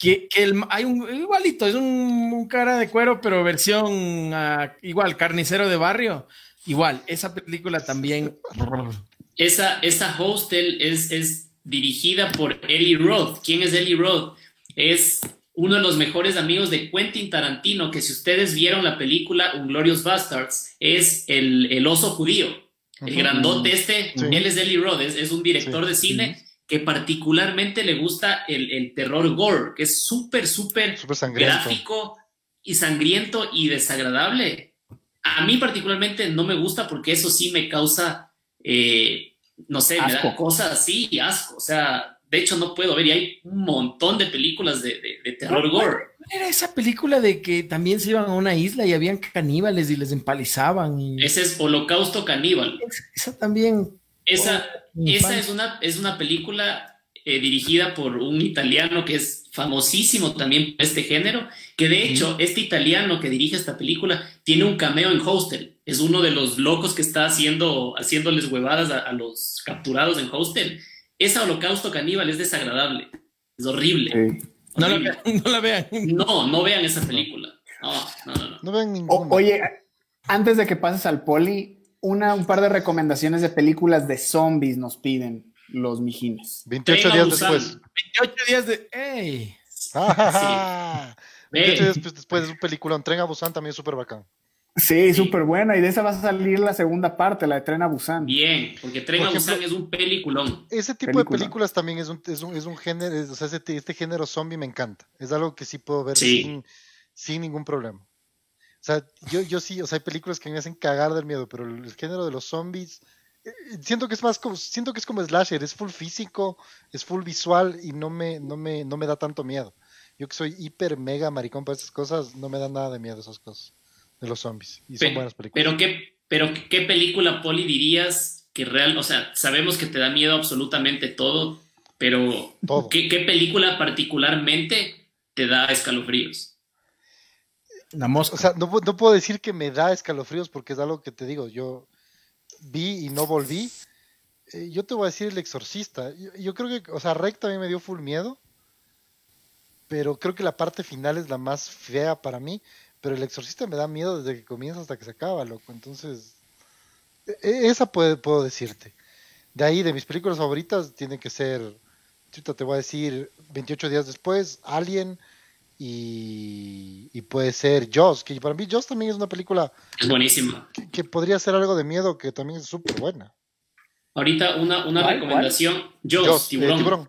que, hay un igualito, es un, cara de cuero, pero versión ah, igual, carnicero de barrio. Igual, esa película también. [LAUGHS] Esa, esa hostel es, es dirigida por Eli Roth. ¿Quién es Eli Roth? Es uno de los mejores amigos de Quentin Tarantino, que si ustedes vieron la película Un Glorious Bastards, es el, el oso judío. El grandote este, él es Eli Roth, es, un director de cine que particularmente le gusta el, terror gore, que es súper, súper gráfico y sangriento y desagradable. A mí particularmente no me gusta porque eso sí me causa, eh, no sé, me da cosas así, asco. O sea, de hecho no puedo ver y hay un montón de películas de, terror gore. Era esa película de que también se iban a una isla y habían caníbales y les empalizaban. Ese es Holocausto Caníbal. Esa también esa, esa es, una, es una película eh, dirigida por un italiano que es famosísimo también por este género, que de hecho este italiano que dirige esta película tiene un cameo en Hostel, es uno de los locos que está haciendo, haciéndoles huevadas a, los capturados en Hostel. Esa holocausto caníbal es desagradable, es horrible. No, la vean, [LAUGHS] no, la vean, no No, vean esa película. No, no, no. No, vean ninguna. oye, antes de que pases al poli, una, un par de recomendaciones de películas de zombies nos piden los mijines. 28 días después. 28 días de. ¡Ey! [LAUGHS] Ah, 28 días después, de un película. Tren a Busan también es súper bacán. Sí, súper buena. Y de esa va a salir la segunda parte, la de Tren a Busan. Bien, porque Tren a Busan es un peliculón. Ese tipo de películas también es un, es un, es un género, o sea, este, género zombie me encanta. Es algo que sí puedo ver sin, sin ningún problema. O sea, yo, yo sí, o sea, hay películas que me hacen cagar del miedo, pero el género de los zombies, siento que es más como, siento que es como slasher, es full físico, es full visual y no me, no me, no me da tanto miedo. Yo que soy hiper mega maricón para estas cosas, no me da nada de miedo esas cosas de los zombies. Y son buenas películas. Pero qué, pero qué película, Poli, dirías que real, o sea, sabemos que te da miedo absolutamente todo, pero ¿qué, ¿qué, película particularmente te da escalofríos? La mosca. O sea, no, no, puedo decir que me da escalofríos porque es algo que te digo, yo vi y no volví. Eh, yo te voy a decir El Exorcista. Yo, creo que, o sea, Rec también me dio full miedo, pero creo que la parte final es la más fea para mí. Pero El Exorcista me da miedo desde que comienza hasta que se acaba, loco. Entonces, e, e, esa puedo, decirte. De ahí, de mis películas favoritas, tiene que ser, te voy a decir, 28 días después, Alien, y, puede ser Joss, que para mí Joss también es una película... Es buenísima. Que, podría ser algo de miedo, que también es súper buena. Ahorita una, una recomendación, Joss, tiburón.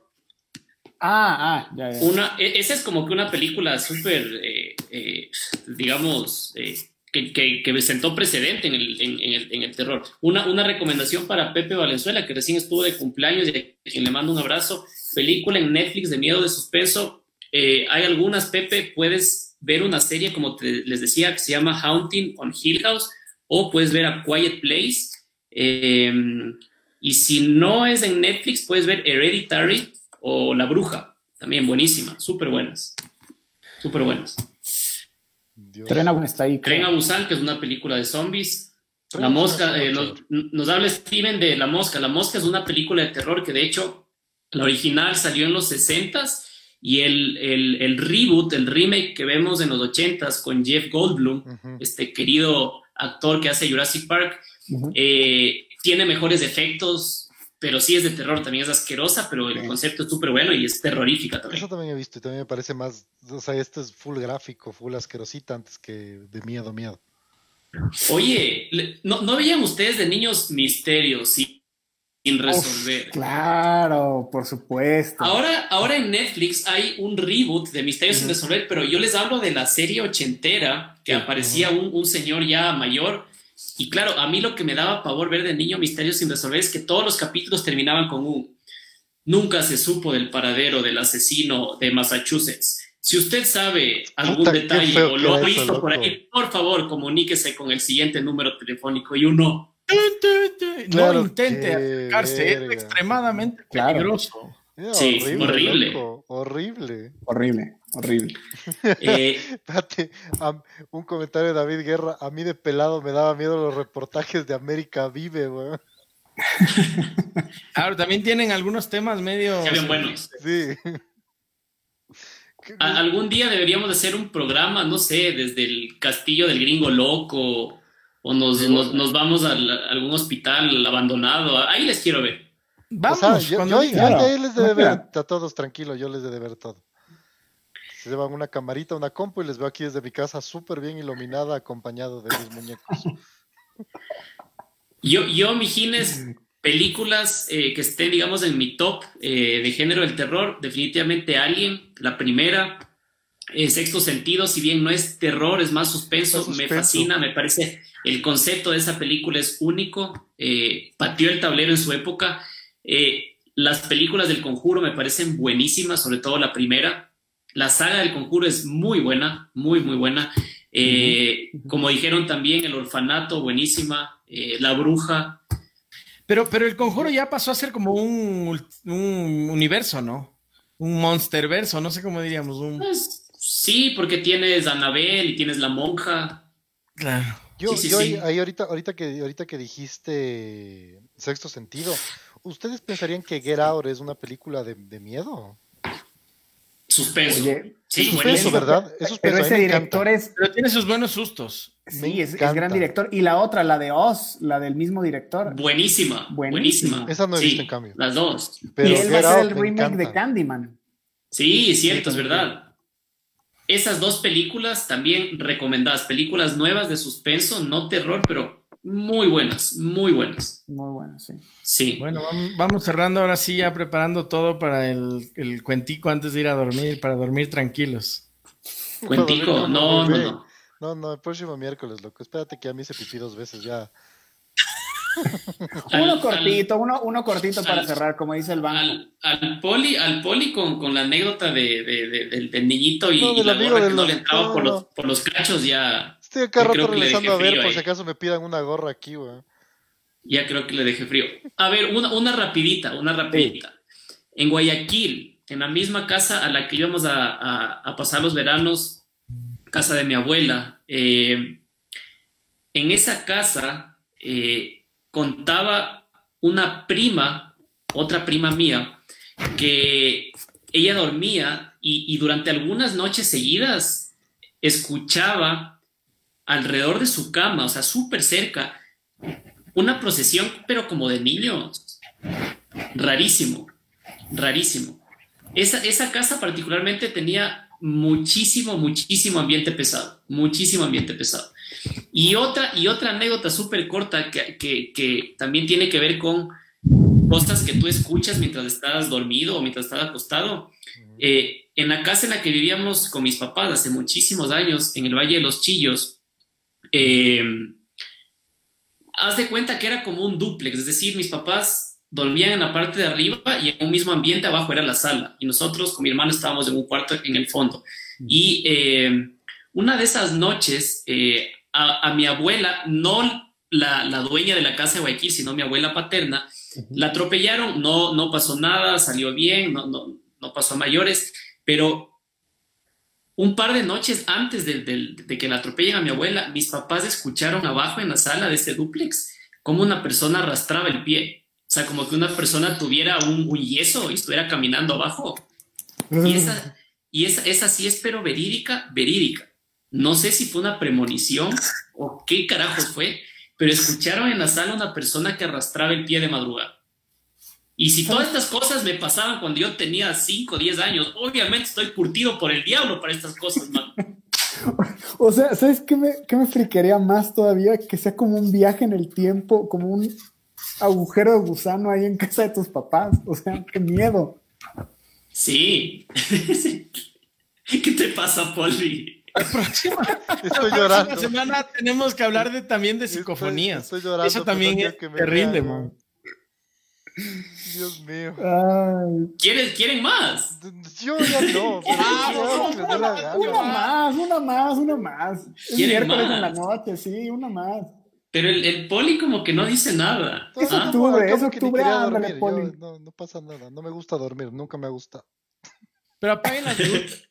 Ah, ah, ya, ya. Una, e, esa es como que una película súper, eh, eh, digamos, eh, que, que, sentó precedente en el, en, el, en el, terror. Una, una recomendación para Pepe Valenzuela, que recién estuvo de cumpleaños y a quien le mando un abrazo. Película en Netflix de miedo de suspenso, eh, hay algunas, Pepe, puedes ver una serie, como les decía, que se llama Haunting on Hill House, o puedes ver A Quiet Place. Em, y si no es en Netflix, puedes ver Hereditary o La Bruja, también buenísima, súper buenas. Súper buenas. Tren a está ahí. Tren a Busan, que es una película de zombies. La Mosca, eh, nos, nos, habla Steven de La Mosca. La Mosca es una película de terror que de hecho la original salió en los 60s y el, el, reboot, el remake que vemos en los 80s con Jeff Goldblum, este querido actor que hace Jurassic Park, eh, tiene mejores efectos, pero sí es de terror, también es asquerosa, pero el concepto es súper bueno y es terrorífica también. Eso también he visto y también me parece más, o sea, esto es full gráfico, full asquerosita antes que de miedo, miedo. Oye, ¿no, ¿no veían ustedes de niños misterios? Sí sin resolver. claro, por supuesto. Ahora, ahora en Netflix hay un reboot de Misterios sin resolver, pero yo les hablo de la serie ochentera que aparecía un, señor ya mayor. Y claro, a mí lo que me daba pavor ver de niño Misterios sin resolver es que todos los capítulos terminaban con un nunca se supo del paradero del asesino de Massachusetts. Si usted sabe algún detalle o lo ha visto por ahí, por favor, comuníquese con el siguiente número telefónico y uno no intente acercarse, es extremadamente peligroso. Sí, horrible. horrible. Horrible, horrible. [LAUGHS] Eh, Espérate, un comentario de David Guerra. A mí de pelado me daba miedo los reportajes de América Vive, weón. [LAUGHS] Claro, también tienen algunos temas medio. bien buenos. Sí. Algún día deberíamos de hacer un programa, no sé, desde el castillo del gringo loco o nos, nos, vamos a, algún hospital abandonado. Ahí les quiero ver. Vamos, yo, yo, ahí les debe ver a todos tranquilo, yo les debe ver todo. Se llevan una camarita, una compu y les veo aquí desde mi casa súper bien iluminada, acompañado de mis muñecos. Yo, yo Mijines, películas eh, que estén, digamos, en mi top eh, de género del terror, definitivamente Alien, la primera, eh, Sexto Sentido, si bien no es terror, es más suspenso, me fascina, me parece el concepto de esa película es único, eh, pateó el tablero en su época. Eh, las películas del conjuro me parecen buenísimas, sobre todo la primera. La saga del conjuro es muy buena, muy, muy buena. Eh, como dijeron también, el orfanato, buenísima. la bruja. Pero, pero el conjuro ya pasó a ser como un, universo, ¿no? Un monsterverso, no sé cómo diríamos. Un... Pues, sí, porque tienes a Anabel y tienes la monja. Claro. Yo, yo ahí ahorita, ahorita que ahorita que dijiste sexto sentido, ¿ustedes pensarían que Get Out es una película de, miedo? Suspenso. sí, suspenso, ¿verdad? Es Pero ese director es. Pero tiene sus buenos sustos. Sí, es, gran director. Y la otra, la de Oz, la del mismo director. Buenísima. Buenísima. Esa no he visto en cambio. Las dos. Pero y él va a ser el remake de Candyman. Sí, cierto, es verdad. Esas dos películas también recomendadas, películas nuevas de suspenso, no terror, pero muy buenas, muy buenas. Muy buenas, sí. Sí. Bueno, vamos cerrando ahora sí, ya preparando todo para el, el cuentico antes de ir a dormir, para dormir tranquilos. Cuentico, no, no, no. No, no, el próximo miércoles, loco. Espérate que a mí se pipí dos veces ya. [LAUGHS] uno cortito, uno, uno cortito para cerrar, como dice el banco. Al, poli, al poli con, con la anécdota de, de, del, niñito y, la gorra que no le entraba por, los, por los cachos, ya. Estoy acá rato regresando a ver por si acaso me pidan una gorra aquí, güey. Ya creo que le dejé frío. A ver, una, una rapidita, una rapidita. En Guayaquil, en la misma casa a la que íbamos a, a, pasar los veranos, casa de mi abuela, eh, en esa casa eh, contaba una prima, otra prima mía, que ella dormía y, durante algunas noches seguidas escuchaba alrededor de su cama, o sea, súper cerca, una procesión, pero como de niños. Rarísimo, rarísimo. Esa, esa casa particularmente tenía muchísimo, muchísimo ambiente pesado, muchísimo ambiente pesado. Y otra, y otra anécdota súper corta que, que, también tiene que ver con cosas que tú escuchas mientras estás dormido o mientras estás acostado. Eh, en la casa en la que vivíamos con mis papás hace muchísimos años, en el Valle de los Chillos, eh, haz de cuenta que era como un duplex, es decir, mis papás dormían en la parte de arriba y en un mismo ambiente abajo era la sala, y nosotros con mi hermano estábamos en un cuarto en el fondo. Y eh, una de esas noches, a, mi abuela, no la, dueña de la casa de Guayaquil, sino mi abuela paterna, la atropellaron, no, no pasó nada, salió bien, no, no, no pasó a mayores, pero un par de noches antes de, que la atropellen a mi abuela, mis papás escucharon abajo en la sala de ese duplex como una persona arrastraba el pie. O sea, como que una persona tuviera un, yeso y estuviera caminando abajo. Y esa, y esa, esa sí es, pero verídica, verídica. No sé si fue una premonición o qué carajos fue, pero escucharon en la sala una persona que arrastraba el pie de madrugada. Y si todas estas cosas me pasaban cuando yo tenía 5 o 10 años, obviamente estoy curtido por el diablo para estas cosas, man. [LAUGHS] o sea, ¿sabes qué me, qué me friquería más todavía? Que sea como un viaje en el tiempo, como un agujero de gusano ahí en casa de tus papás. O sea, qué miedo. Sí. [LAUGHS] ¿Qué te pasa, Polly? La próxima, [LAUGHS] estoy llorando. semana tenemos que hablar de, también de psicofonías. Estoy, llorando. Eso también es terrible, man. Dios mío. ¿Quieren, más? Yo ya no. [LAUGHS] Ah, una, más, una más, una más. miércoles en la noche, sí, una más. Pero el, el, poli como que no dice nada. Es octubre, es octubre, ándale, poli. no, no pasa nada, no me gusta dormir, nunca me ha gustado. Pero apaguen las luces.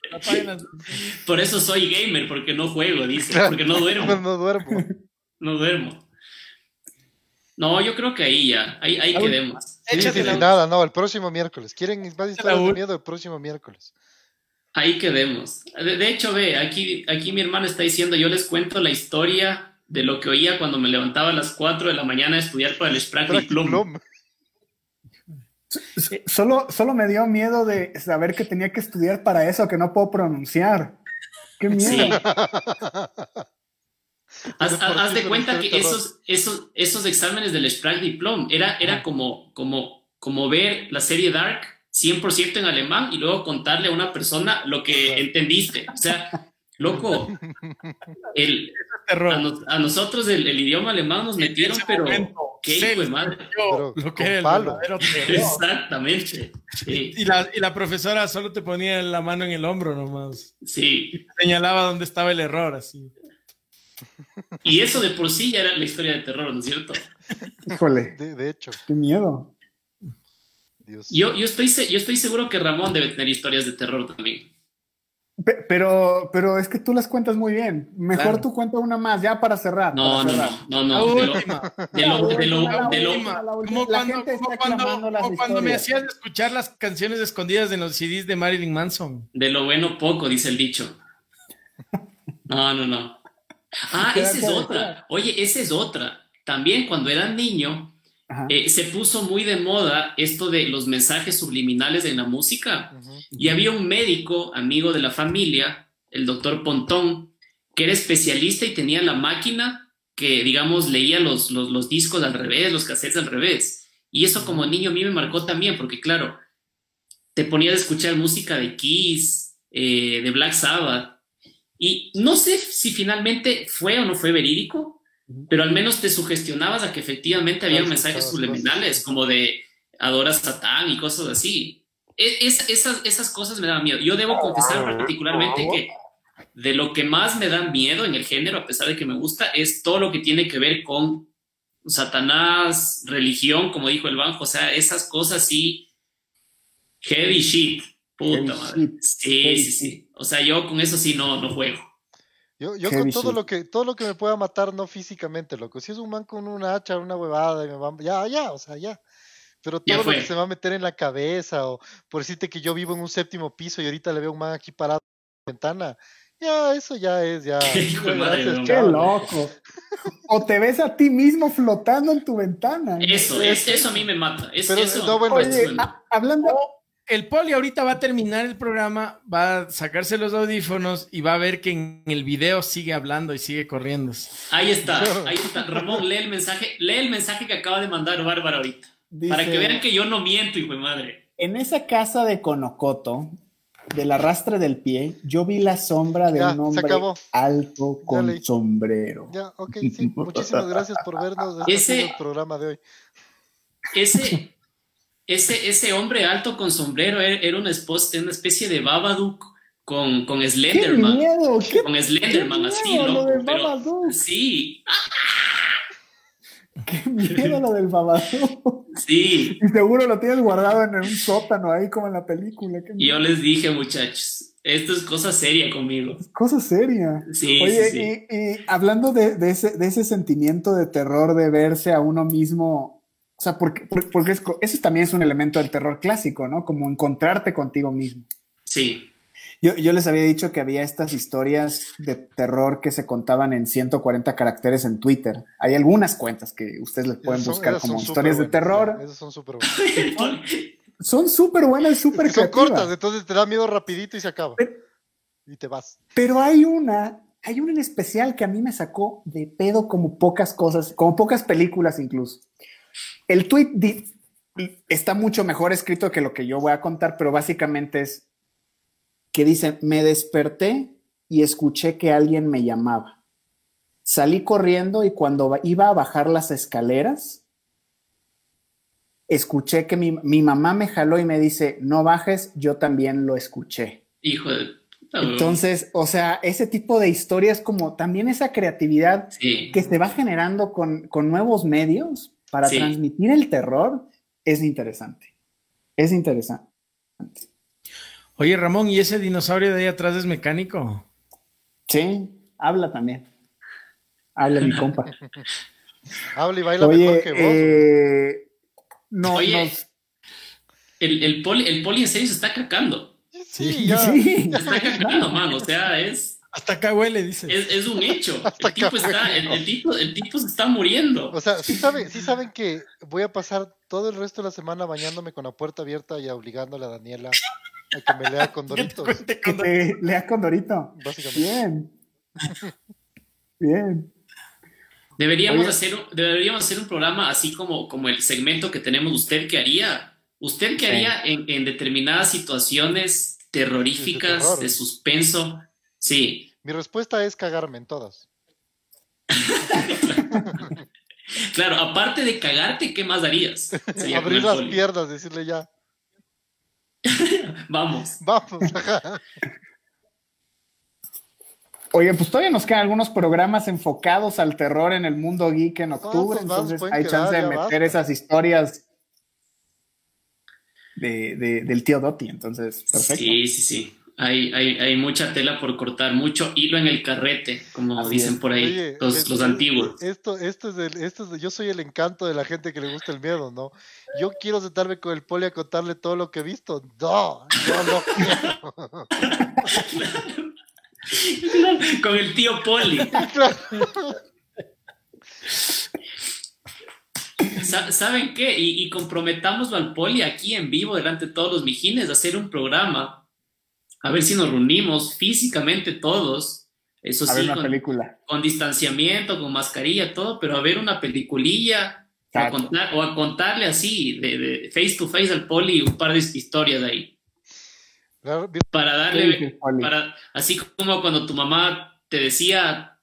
Por eso soy gamer, porque no juego, dice. Porque no duermo. [LAUGHS] no duermo. No duermo. No, yo creo que ahí ya. Ahí, ahí quedemos. Sí, sí, nada, no, el próximo miércoles. ¿Quieren más historias de miedo el próximo miércoles? Ahí quedemos. De, hecho, ve, aquí, aquí mi hermano está diciendo, yo les cuento la historia de lo que oía cuando me levantaba a las 4 de la mañana a estudiar para el Sprague Plum. Solo, solo me dio miedo de saber que tenía que estudiar para eso que no puedo pronunciar. ¡Qué miedo! haz, de cuenta que esos, esos, esos exámenes del Sprague Diplom era, era como, como, como ver la serie Dark 100% en alemán y luego contarle a una persona lo que entendiste. O sea, loco, el, a, nosotros el, idioma alemán nos metieron, pero qué hijo de madre. lo que el [LAUGHS] Exactamente. Y, la, y, la, profesora solo te ponía la mano en el hombro nomás. Sí. Y señalaba dónde estaba el error, así. Y eso de por sí ya era la historia de terror, ¿no es cierto? Híjole. De, hecho. Qué miedo. Yo, yo, estoy, yo estoy seguro que Ramón debe tener historias de terror también. Pero, pero es que tú las cuentas muy bien. Mejor tú cuenta una más, ya para cerrar. No, no, no, no, De lo, de lo, de lo, Como cuando, como cuando, me hacías escuchar las canciones escondidas de los CDs de Marilyn Manson. De lo bueno poco, dice el dicho. No, no, no. Ah, esa es otra. Oye, esa es otra. También cuando era niño, eh, se puso muy de moda esto de los mensajes subliminales en la música. Y había un médico, amigo de la familia, el doctor Pontón, que era especialista y tenía la máquina que, digamos, leía los, los, discos al revés, los cassettes al revés. Y eso como niño a mí me marcó también, porque claro, te ponías a escuchar música de Kiss, eh, de Black Sabbath. Y no sé si finalmente fue o no fue verídico, pero al menos te sugestionabas a que efectivamente había mensajes subliminales, como de adora a Satán y cosas así. E, esas, esas cosas me daban miedo. Yo debo confesar particularmente que de lo que más me da miedo en el género, a pesar de que me gusta, es todo lo que tiene que ver con Satanás, religión, como dijo el banco, o sea, esas cosas sí, heavy shit, puta madre. Sí, sí, sí. O sea, yo con eso sí no, no juego. Yo, yo con todo lo que todo lo que me pueda matar, no físicamente, loco. Si es un man con una hacha, una huevada, me va, ya, ya, o sea, ya. Pero todo lo que se va a meter en la cabeza, o por decirte que yo vivo en un séptimo piso y ahorita le veo un man aquí parado en la ventana, ya, eso ya es, ya. [LAUGHS] Qué, loco. O te ves a ti mismo flotando en tu ventana. Eso, eso a mí me mata. eso, hablando, el poli ahorita va a terminar el programa, va a sacarse los audífonos y va a ver que en el video sigue hablando y sigue corriendo. Ahí está, ahí está. Ramón, lee el mensaje, lee el mensaje que acaba de mandar Bárbara ahorita. para que vean que yo no miento, hijo de madre. En esa casa de Conocoto, del arrastre del pie, yo vi la sombra de un hombre alto con sombrero. Ya, ok, sí. Muchísimas gracias por vernos. Este ese programa de hoy. Ese, ese, ese hombre alto con sombrero era una, una especie de Babadook con, con Slenderman. ¡Qué miedo! Qué, con Slenderman, así, ¿no? Pero, sí. ¡Qué miedo lo del Babadook! Sí. Y seguro lo tienes guardado en un sótano ahí como en la película. Y yo les dije, muchachos, esto es cosa seria conmigo. Cosa seria. Sí, Oye, sí, Y, y, hablando de, de, ese, de ese sentimiento de terror de verse a uno mismo o sea, porque, porque eso también es un elemento del terror clásico, ¿no? Como encontrarte contigo mismo. Sí. Yo, yo, les había dicho que había estas historias de terror que se contaban en 140 caracteres en Twitter. Hay algunas cuentas que ustedes les pueden buscar como historias de terror. Esas son súper buenas. son súper buenas, súper Son cortas, entonces te da miedo rapidito y se acaba. y te vas. Pero hay una, hay una en especial que a mí me sacó de pedo como pocas cosas, como pocas películas incluso. El tweet está mucho mejor escrito que lo que yo voy a contar, pero básicamente es que dice, me desperté y escuché que alguien me llamaba. Salí corriendo y cuando iba a bajar las escaleras, escuché que mi, mamá me jaló y me dice, no bajes, yo también lo escuché. Hijo de... Entonces, o sea, ese tipo de historias como también esa creatividad que se va generando con, con nuevos medios, para transmitir el terror es interesante. Es interesante. Oye, Ramón, ¿y ese dinosaurio de ahí atrás es mecánico? Sí, habla también. Habla mi compa. [LAUGHS] habla y baila mejor que vos. Eh, no, Oye, El, el, poli, el poli en serio se está cacando. Sí, ya. sí. Se está cacando, man. O sea, es. Hasta acá huele, dice. Es, un hecho. [LAUGHS] el, tipo está, el, tipo, el tipo se está muriendo. O sea, sí, sí saben que voy a pasar todo el resto de la semana bañándome con la puerta abierta y obligándole a Daniela a que me lea [LAUGHS] con Doritos. Que te lea con Dorito. Básicamente. Bien. Bien. Deberíamos hacer, un, deberíamos hacer un programa así como, como el segmento que tenemos. ¿Usted qué haría? ¿Usted qué haría en, en determinadas situaciones terroríficas, de suspenso? Sí. Mi respuesta es cagarme en todas. [LAUGHS] claro, aparte de cagarte, ¿qué más darías? Abrir las piernas, decirle ya. [LAUGHS] Vamos. Vamos. [LAUGHS] Oye, pues todavía nos quedan algunos programas enfocados al terror en el mundo geek en octubre, entonces hay chance de meter esas historias de, del tío Dotti, entonces, perfecto. Sí, sí, sí. Hay, hay, hay, mucha tela por cortar, mucho hilo en el carrete, como dicen por ahí los, antiguos. Esto, esto es el, esto es, yo soy el encanto de la gente que le gusta el miedo, ¿no? Yo quiero sentarme con el poli a contarle todo lo que he visto. No, yo no quiero. [LAUGHS] con el tío poli. ¿Saben qué? Y, y comprometamos al poli aquí en vivo delante de todos los mijines a hacer un programa a ver si nos reunimos físicamente todos, eso sí, con, distanciamiento, con mascarilla, todo, pero a ver una peliculilla o a, contarle así, de, face to face al poli, un par de historias de ahí. Para darle, para, así como cuando tu mamá te decía,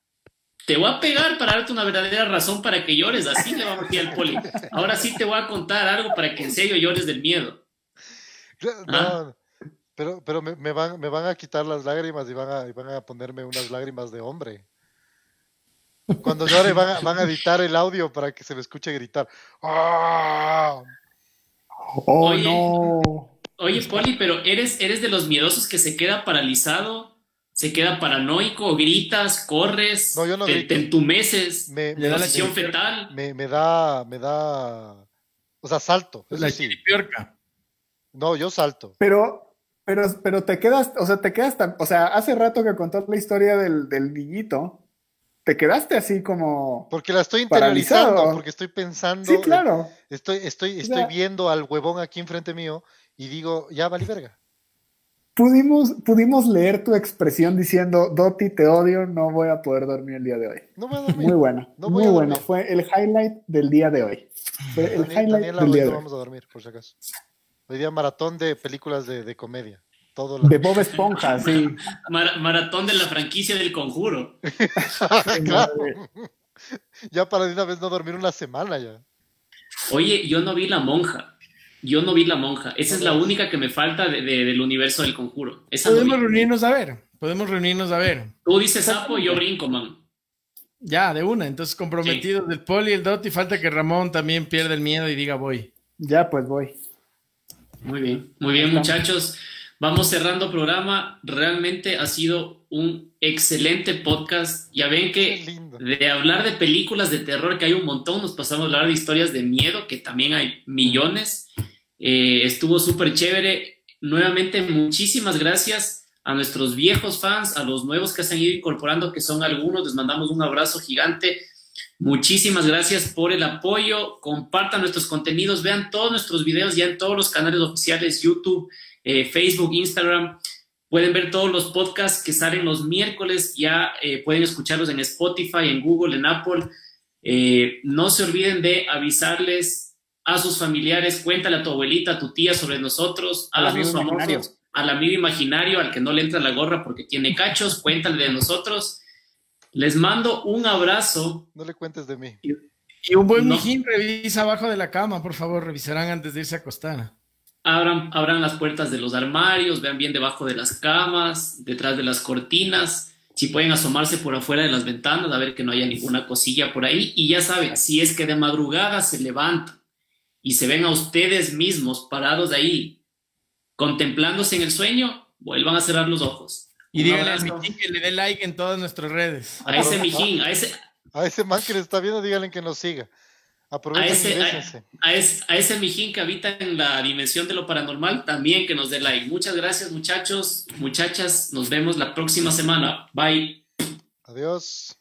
te voy a pegar para darte una verdadera razón para que llores. Así le vamos a decir al poli. [LAUGHS] Ahora sí te voy a contar algo para que en serio llores del miedo. No, ¿Ah? Pero, pero me, van, me van a quitar las lágrimas y van a, van a ponerme unas lágrimas de hombre. Cuando llore van a, van a editar el audio para que se me escuche gritar. ¡Ah! ¡Oh, no! Oye, Poli, pero ¿eres, ¿eres de los miedosos que se queda paralizado se queda paranoico, gritas, corres, no, yo no te, entumeces, me, me da la fetal. Me, me, da, me da, o sea, salto. La sí. No, yo salto. Pero, pero, pero te quedas, o sea, te quedas tan, o sea, hace rato que contó la historia del, del niñito, te quedaste así como. Porque la estoy interiorizando, porque estoy pensando. Sí, claro. Estoy, estoy, estoy viendo al huevón aquí enfrente mío y digo, ya vale verga pudimos, pudimos leer tu expresión diciendo, Doti, te odio, no voy a poder dormir el día de hoy. No voy a dormir. Muy buena, muy bueno. Fue el highlight del día de hoy. Fue el highlight del día de hoy. vamos a dormir, por si acaso. Hoy día maratón de películas de, de comedia. Todo De Bob Esponja, sí. [LAUGHS] maratón de la franquicia del conjuro. [LAUGHS] Ya para de una vez no dormir una semana ya. Oye, yo no vi La Monja. Yo no vi La Monja. Esa es la única que me falta de, del universo del conjuro. podemos reunirnos a ver. Podemos reunirnos a ver. Tú dices sapo y yo brinco, man. Ya, de una. Entonces, comprometidos del Poli y el Dot. Y falta que Ramón también pierda el miedo y diga voy. Ya, pues voy. Muy bien. Muy bien, muchachos. Vamos cerrando programa. Realmente ha sido un excelente podcast. Ya ven que de hablar de películas de terror, que hay un montón, nos pasamos a hablar de historias de miedo, que también hay millones. Eh, estuvo súper chévere. Nuevamente, muchísimas gracias a nuestros viejos fans, a los nuevos que se han ido incorporando, que son algunos. Les mandamos un abrazo gigante. Muchísimas gracias por el apoyo. Compartan nuestros contenidos, vean todos nuestros videos ya en todos los canales oficiales, YouTube, eh, Facebook, Instagram. Pueden ver todos los podcasts que salen los miércoles, ya eh, pueden escucharlos en Spotify, en Google, en Apple. Eh, no se olviden de avisarles a sus familiares, cuéntale a tu abuelita, a tu tía sobre nosotros, a los famosos, al amigo imaginario, al que no le entra la gorra porque tiene cachos, cuéntale de nosotros. Les mando un abrazo. No le cuentes de mí. Y, un buen mijín revisa abajo de la cama, por favor, revisarán antes de irse a acostar abran, las puertas de los armarios, vean bien debajo de las camas, detrás de las cortinas, si pueden asomarse por afuera de las ventanas a ver que no haya ninguna cosilla por ahí. Y ya saben, si es que de madrugada se levantan y se ven a ustedes mismos parados ahí, contemplándose en el sueño, vuelvan a cerrar los ojos. Y díganle al Mijín que le dé like en todas nuestras redes. A ese Mijín, a ese... A ese man que le está viendo, díganle que nos siga. A ese, a, ese, mijín que habita en la dimensión de lo paranormal, también que nos dé like. Muchas gracias, muchachos, muchachas. Nos vemos la próxima semana. Bye. Adiós.